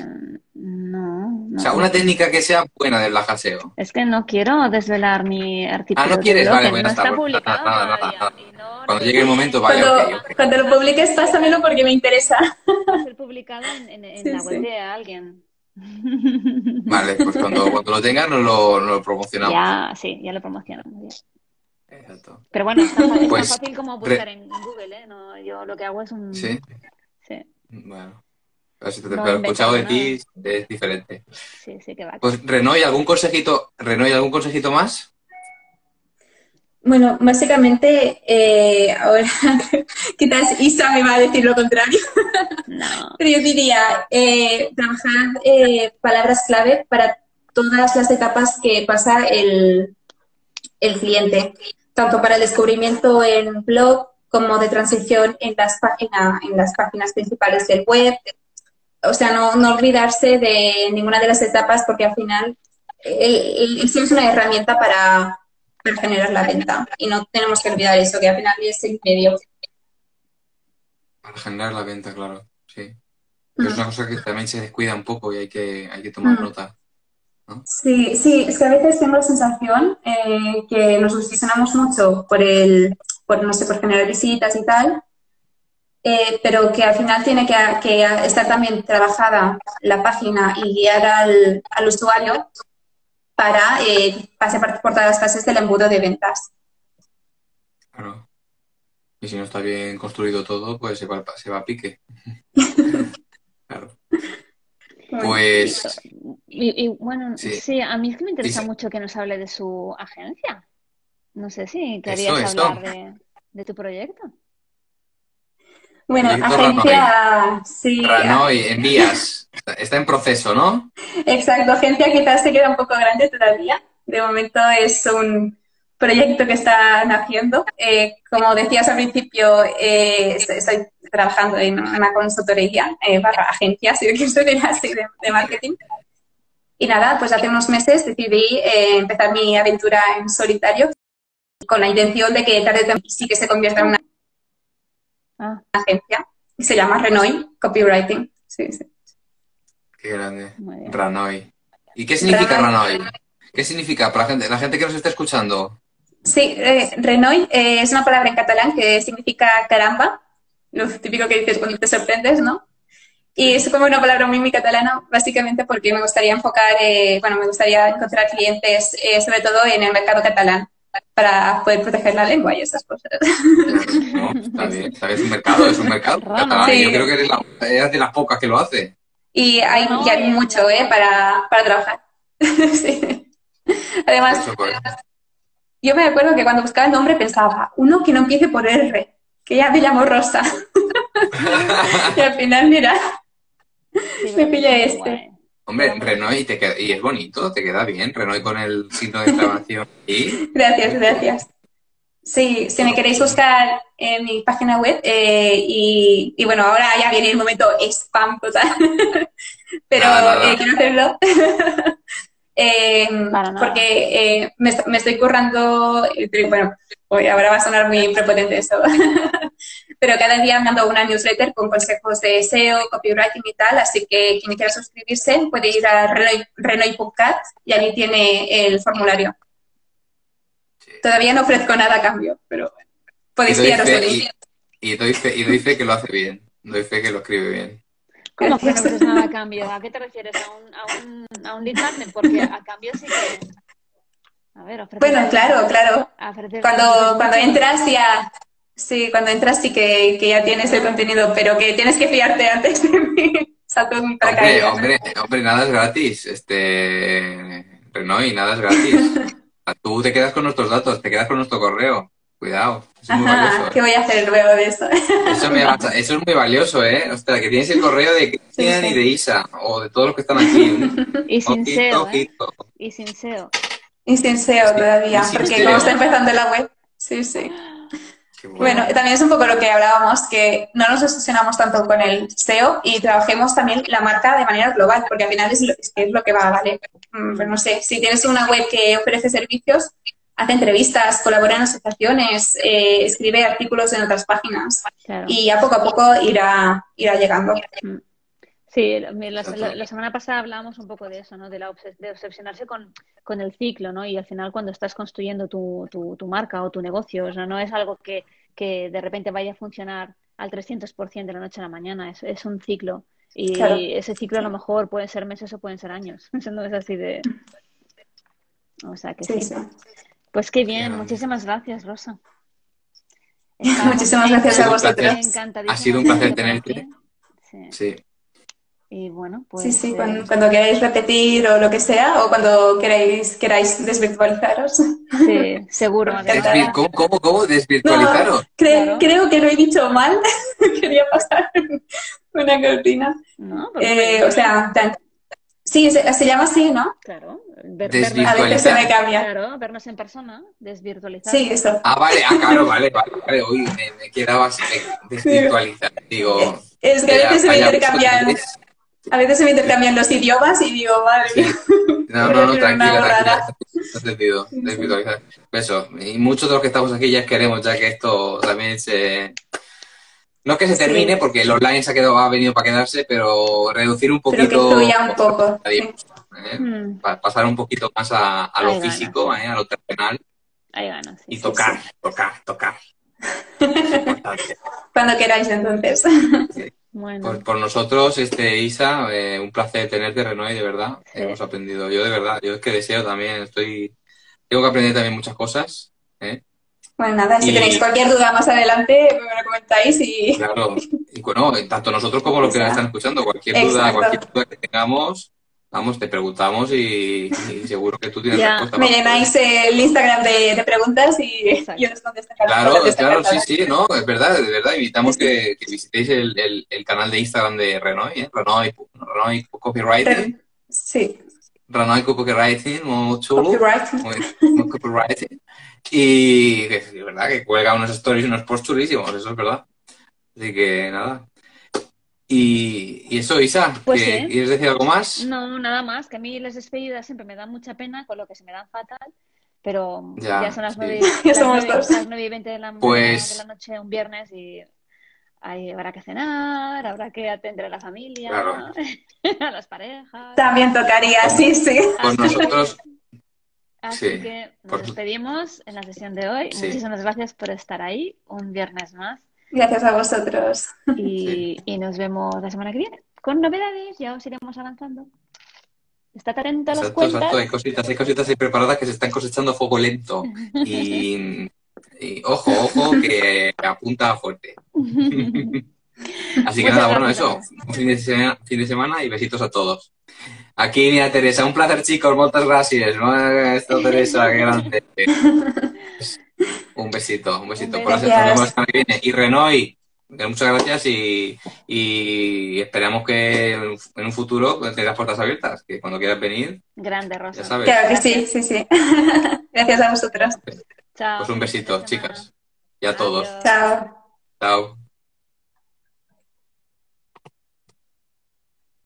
No, O sea, una técnica que sea buena del lajaseo. Es que no quiero desvelar mi artículo. Ah, no quieres, vale, bueno, no está, publicado. Nada, nada, cuando llegue el momento, vaya. Cuando, cuando lo publiques, pásamelo porque me interesa. Va ser publicado en, en, la web de alguien. [LAUGHS] Vale, pues cuando, cuando lo tengas nos lo, nos lo promocionamos. Ya, sí, ya lo promocionamos. Exacto. Pero bueno, es tan, fa- es tan Pues, fácil como buscar en Google, ¿eh? No, yo lo que hago es un... Sí, Sí, bueno. Pero si te, No pero he escuchado de ti es diferente. sí, sí que va. Pues Renoy, ¿algún consejito, Renoy, algún consejito más? Bueno, básicamente, eh, ahora [LAUGHS] quizás Isa me va a decir lo contrario, No. [LAUGHS] pero yo diría eh, trabajar eh, palabras clave para todas las etapas que pasa el, el cliente, tanto para el descubrimiento en blog como de transición en las, página- en las páginas principales del web. O sea, no, no olvidarse de ninguna de las etapas porque al final el, el es una herramienta para, para generar la venta y no tenemos que olvidar eso, que al final es el medio. Para generar la venta, claro, sí. Pero es una cosa que también se descuida un poco y hay que, hay que tomar Mm. nota. Sí, sí, es que a veces tengo la sensación eh, que nos obsesionamos mucho por el, por, no sé, por generar visitas y tal, eh, pero que al final tiene que, que estar también trabajada la página y guiar al, al usuario para eh, por todas las fases del embudo de ventas. Claro. Y si no está bien construido todo, pues se va, se va a pique. [LAUGHS] Claro. Pues Y, y, bueno, Sí. sí. a mí es que me interesa mucho que nos hable de su agencia. No sé si Eso, querías hablar de, de tu proyecto. Bueno, Proyecto agencia, sí, Ranoy, envías. Está en proceso, ¿no? Exacto, agencia quizás se queda un poco grande todavía. De momento es un proyecto que están haciendo. Eh, como decías al principio, eh, estoy, estoy trabajando en una consultoría eh, para agencias, si yo quiero decir [LAUGHS] así, de, de marketing. Y nada, pues hace unos meses decidí eh, empezar mi aventura en solitario con la intención de que tarde o temprano sí que se convierta en una Ah, agencia. Y se llama Renoy Copywriting. Sí, sí. Qué grande. Ranoy. ¿Y qué significa. Ranoy? ¿Qué significa para la gente, la gente que nos está escuchando? Sí, eh, Renoy eh, es una palabra en catalán que significa caramba, lo típico que dices cuando te sorprendes, ¿no? Y es como una palabra muy, muy catalana, básicamente porque me gustaría enfocar, eh, bueno, me gustaría encontrar clientes, eh, sobre todo en el mercado catalán, para poder proteger la lengua y esas cosas. No, está bien, está bien, es un mercado, es un mercado. Catalán, Yo creo que eres, la- eres de las pocas que lo hace. Y hay, y hay mucho, ¿eh? Para, para trabajar. [LAUGHS] Sí. Además, yo me acuerdo que cuando buscaba el nombre pensaba, uno que no empiece por R, que ya me llamo Rosa. [LAUGHS] y al final, mira, Sí, me pilla muy este. guay. Hombre, Renoy, te queda- y es bonito, te queda bien. Renoy con el signo de [LAUGHS] exclamación. Y Gracias, gracias. Sí, si me queréis buscar en mi página web, eh, y, y bueno, ahora ya viene el momento spam total, [LAUGHS] pero Nada, nada. eh, quiero hacerlo [LAUGHS] eh, Para nada. porque eh, me, me estoy currando, eh, bueno, hoy ahora va a sonar muy prepotente eso, [LAUGHS] pero cada día mando una newsletter con consejos de SEO, copywriting y tal, así que quien quiera suscribirse puede ir a Renoy- Renoy.cat y allí tiene el formulario. Todavía no ofrezco nada a cambio, pero bueno, podéis doy, fiaros de y, y doy fe, y doy fe que lo hace bien. Doy fe que lo escribe bien. ¿Cómo que no ofreces nada a cambio? ¿A qué te refieres? ¿A un, a un, a un lead magnet? Porque a cambio sí que... A ver, ofreces... Bueno, claro, claro. Cuando, cuando entras ya, sí, cuando entras sí que, que ya tienes el contenido, pero que tienes que fiarte antes de mí. [LAUGHS] Hombre, paracaídas. hombre, hombre, nada es gratis. Este, Renoy, nada es gratis. [LAUGHS] Tú te quedas con nuestros datos, te quedas con nuestro correo. Cuidado, eso es muy Ajá, valioso. ¿qué ¿eh? voy a hacer luego de eso? Eso, me eso es muy valioso, ¿eh? Ostras, que tienes el correo de Cristian Sí, sí. y de Isa, o de todos los que están aquí. [LAUGHS] Y sin SEO, ¿eh? Y sin SEO. Y sin SEO todavía, porque como está empezando la web. Sí, sí. Bueno, también es un poco lo que hablábamos, que no nos obsesionamos tanto con el SEO y trabajemos también la marca de manera global, porque al final es lo, es que, es lo que va, ¿vale? Mm, pues no sé, si tienes una web que ofrece servicios, hace entrevistas, colabora en asociaciones, eh, escribe artículos en otras páginas Claro. y a poco a poco irá, irá llegando. Sí, la, semana pasada hablábamos un poco de eso, ¿no? De, la obses- de obsesionarse con, con el ciclo, ¿no? Y al final cuando estás construyendo tu, tu, tu marca o tu negocio, o sea, no es algo que, que de repente vaya a funcionar al 300% de la noche a la mañana, es, es un ciclo. Y Claro. ese ciclo a lo mejor pueden ser meses o pueden ser años. [LAUGHS] Eso no es así de... O sea que sí. Sí, sí. Pues qué bien, muchísimas gracias, Rosa. [LAUGHS] Muchísimas gracias a vosotros. Ha sido un placer tenerte. Sí. Sí. Y bueno, pues. Sí, sí, eh, cuando, cuando queráis repetir o lo que sea, o cuando queráis, queráis desvirtualizaros. Sí, [LAUGHS] seguro. ¿Cómo, cómo, cómo? ¿Desvirtualizaros? Cre- Claro. Creo que lo he dicho mal. [LAUGHS] Quería pasar una cortina. ¿No? Pues Eh, o sea, tan- sí, se, se llama así, ¿no? Claro. ver- Desvirtualizar. A veces se me cambia. claro, vernos en persona, desvirtualizar. Sí, eso. Ah, vale, ah, claro, [LAUGHS] vale, vale, vale. Uy, me, me quedaba así, desvirtualizar. Digo. Es que a veces se me intercambian, pues, a veces se me intercambian los idiomas y digo, madre Sí. mía. [LAUGHS] No, no, no, tranquila, una tranquila. No desvirtualizar. Eso. Y muchos de los que estamos aquí ya queremos ya que esto también se... No que se Sí. termine, porque el online se ha, quedado, ha venido para quedarse, pero reducir un Pero que poquito... fluya un poco. sí. ¿eh? Mm, Pa- Pasar un poquito más a, a lo Ahí físico, sí. ¿eh? a lo terrenal ahí ganas. sí, y tocar, sí. tocar, tocar. [LAUGHS] Importante. Cuando queráis, entonces. Bueno, Por, por nosotros, este Isa, eh, un placer tenerte, Renoy, de verdad. Sí. Hemos aprendido, yo de verdad, yo es que deseo también, estoy, tengo que aprender también muchas cosas, ¿eh? Bueno, nada, si Y- tenéis cualquier duda más adelante, me lo comentáis y Claro, y bueno, tanto nosotros como los que nos están escuchando, cualquier duda, Exacto. cualquier duda que tengamos, vamos, te preguntamos y, y seguro que tú tienes respuesta. me llenáis el Instagram de, de preguntas y Exacto. yo os contesto. Claro, claro, sí, sí, no, es verdad, de verdad. Invitamos que, que visitéis el, el, el canal de Instagram de Renoy, ¿eh? Renoy, Renoy Copywriting, Sí, Renoy Copywriting, muy chulo, copyright. muy, muy copywriting. Y que es verdad que cuelga unos stories y unos posts chulísimos, eso es verdad. Así que nada. Y, y eso, Isa, Pues ¿que- sí. ¿quieres decir algo más? no, nada más, que a mí las despedidas siempre me dan mucha pena, con lo que se me dan fatal, pero Ya, ya, son las sí. nueve, [LAUGHS] Ya las somos nueve- dos. las nueve y veinte de la, Pues- de la noche un viernes y ahí habrá que cenar, habrá que atender a la familia, Claro. [LAUGHS] a las parejas. También tocaría, sí, sí. Pues nosotros, [LAUGHS] Así Sí, que nos por- despedimos en la sesión de hoy. Sí. Muchísimas gracias por estar ahí un viernes más Gracias a vosotros. y, y nos vemos la semana que viene con novedades. Ya os iremos avanzando. Estad atento a las exacto, exacto, hay cuentas. cositas, hay cositas ahí preparadas que se están cosechando a fuego lento. [LAUGHS] Y, y ojo, ojo, que apunta fuerte. [LAUGHS] Así que Muchas nada, bueno, eso. Un fin de, semana, fin de semana y besitos a todos. Aquí, mira, Teresa, un placer, chicos. Muchas gracias. ¿no? Esto, [LAUGHS] Teresa, qué grande. Un besito, un besito. Por la beso. nos vemos la semana que viene. Y Renoy, que muchas gracias y, y esperamos que en un- futuro tengas puertas abiertas, que cuando quieras venir, Grande, Rosa. ya sabes. Claro que sí, sí, sí. [LAUGHS] Gracias a vosotros. Chao. Pues un besito, chicas. Y a todos. Chao. Chao.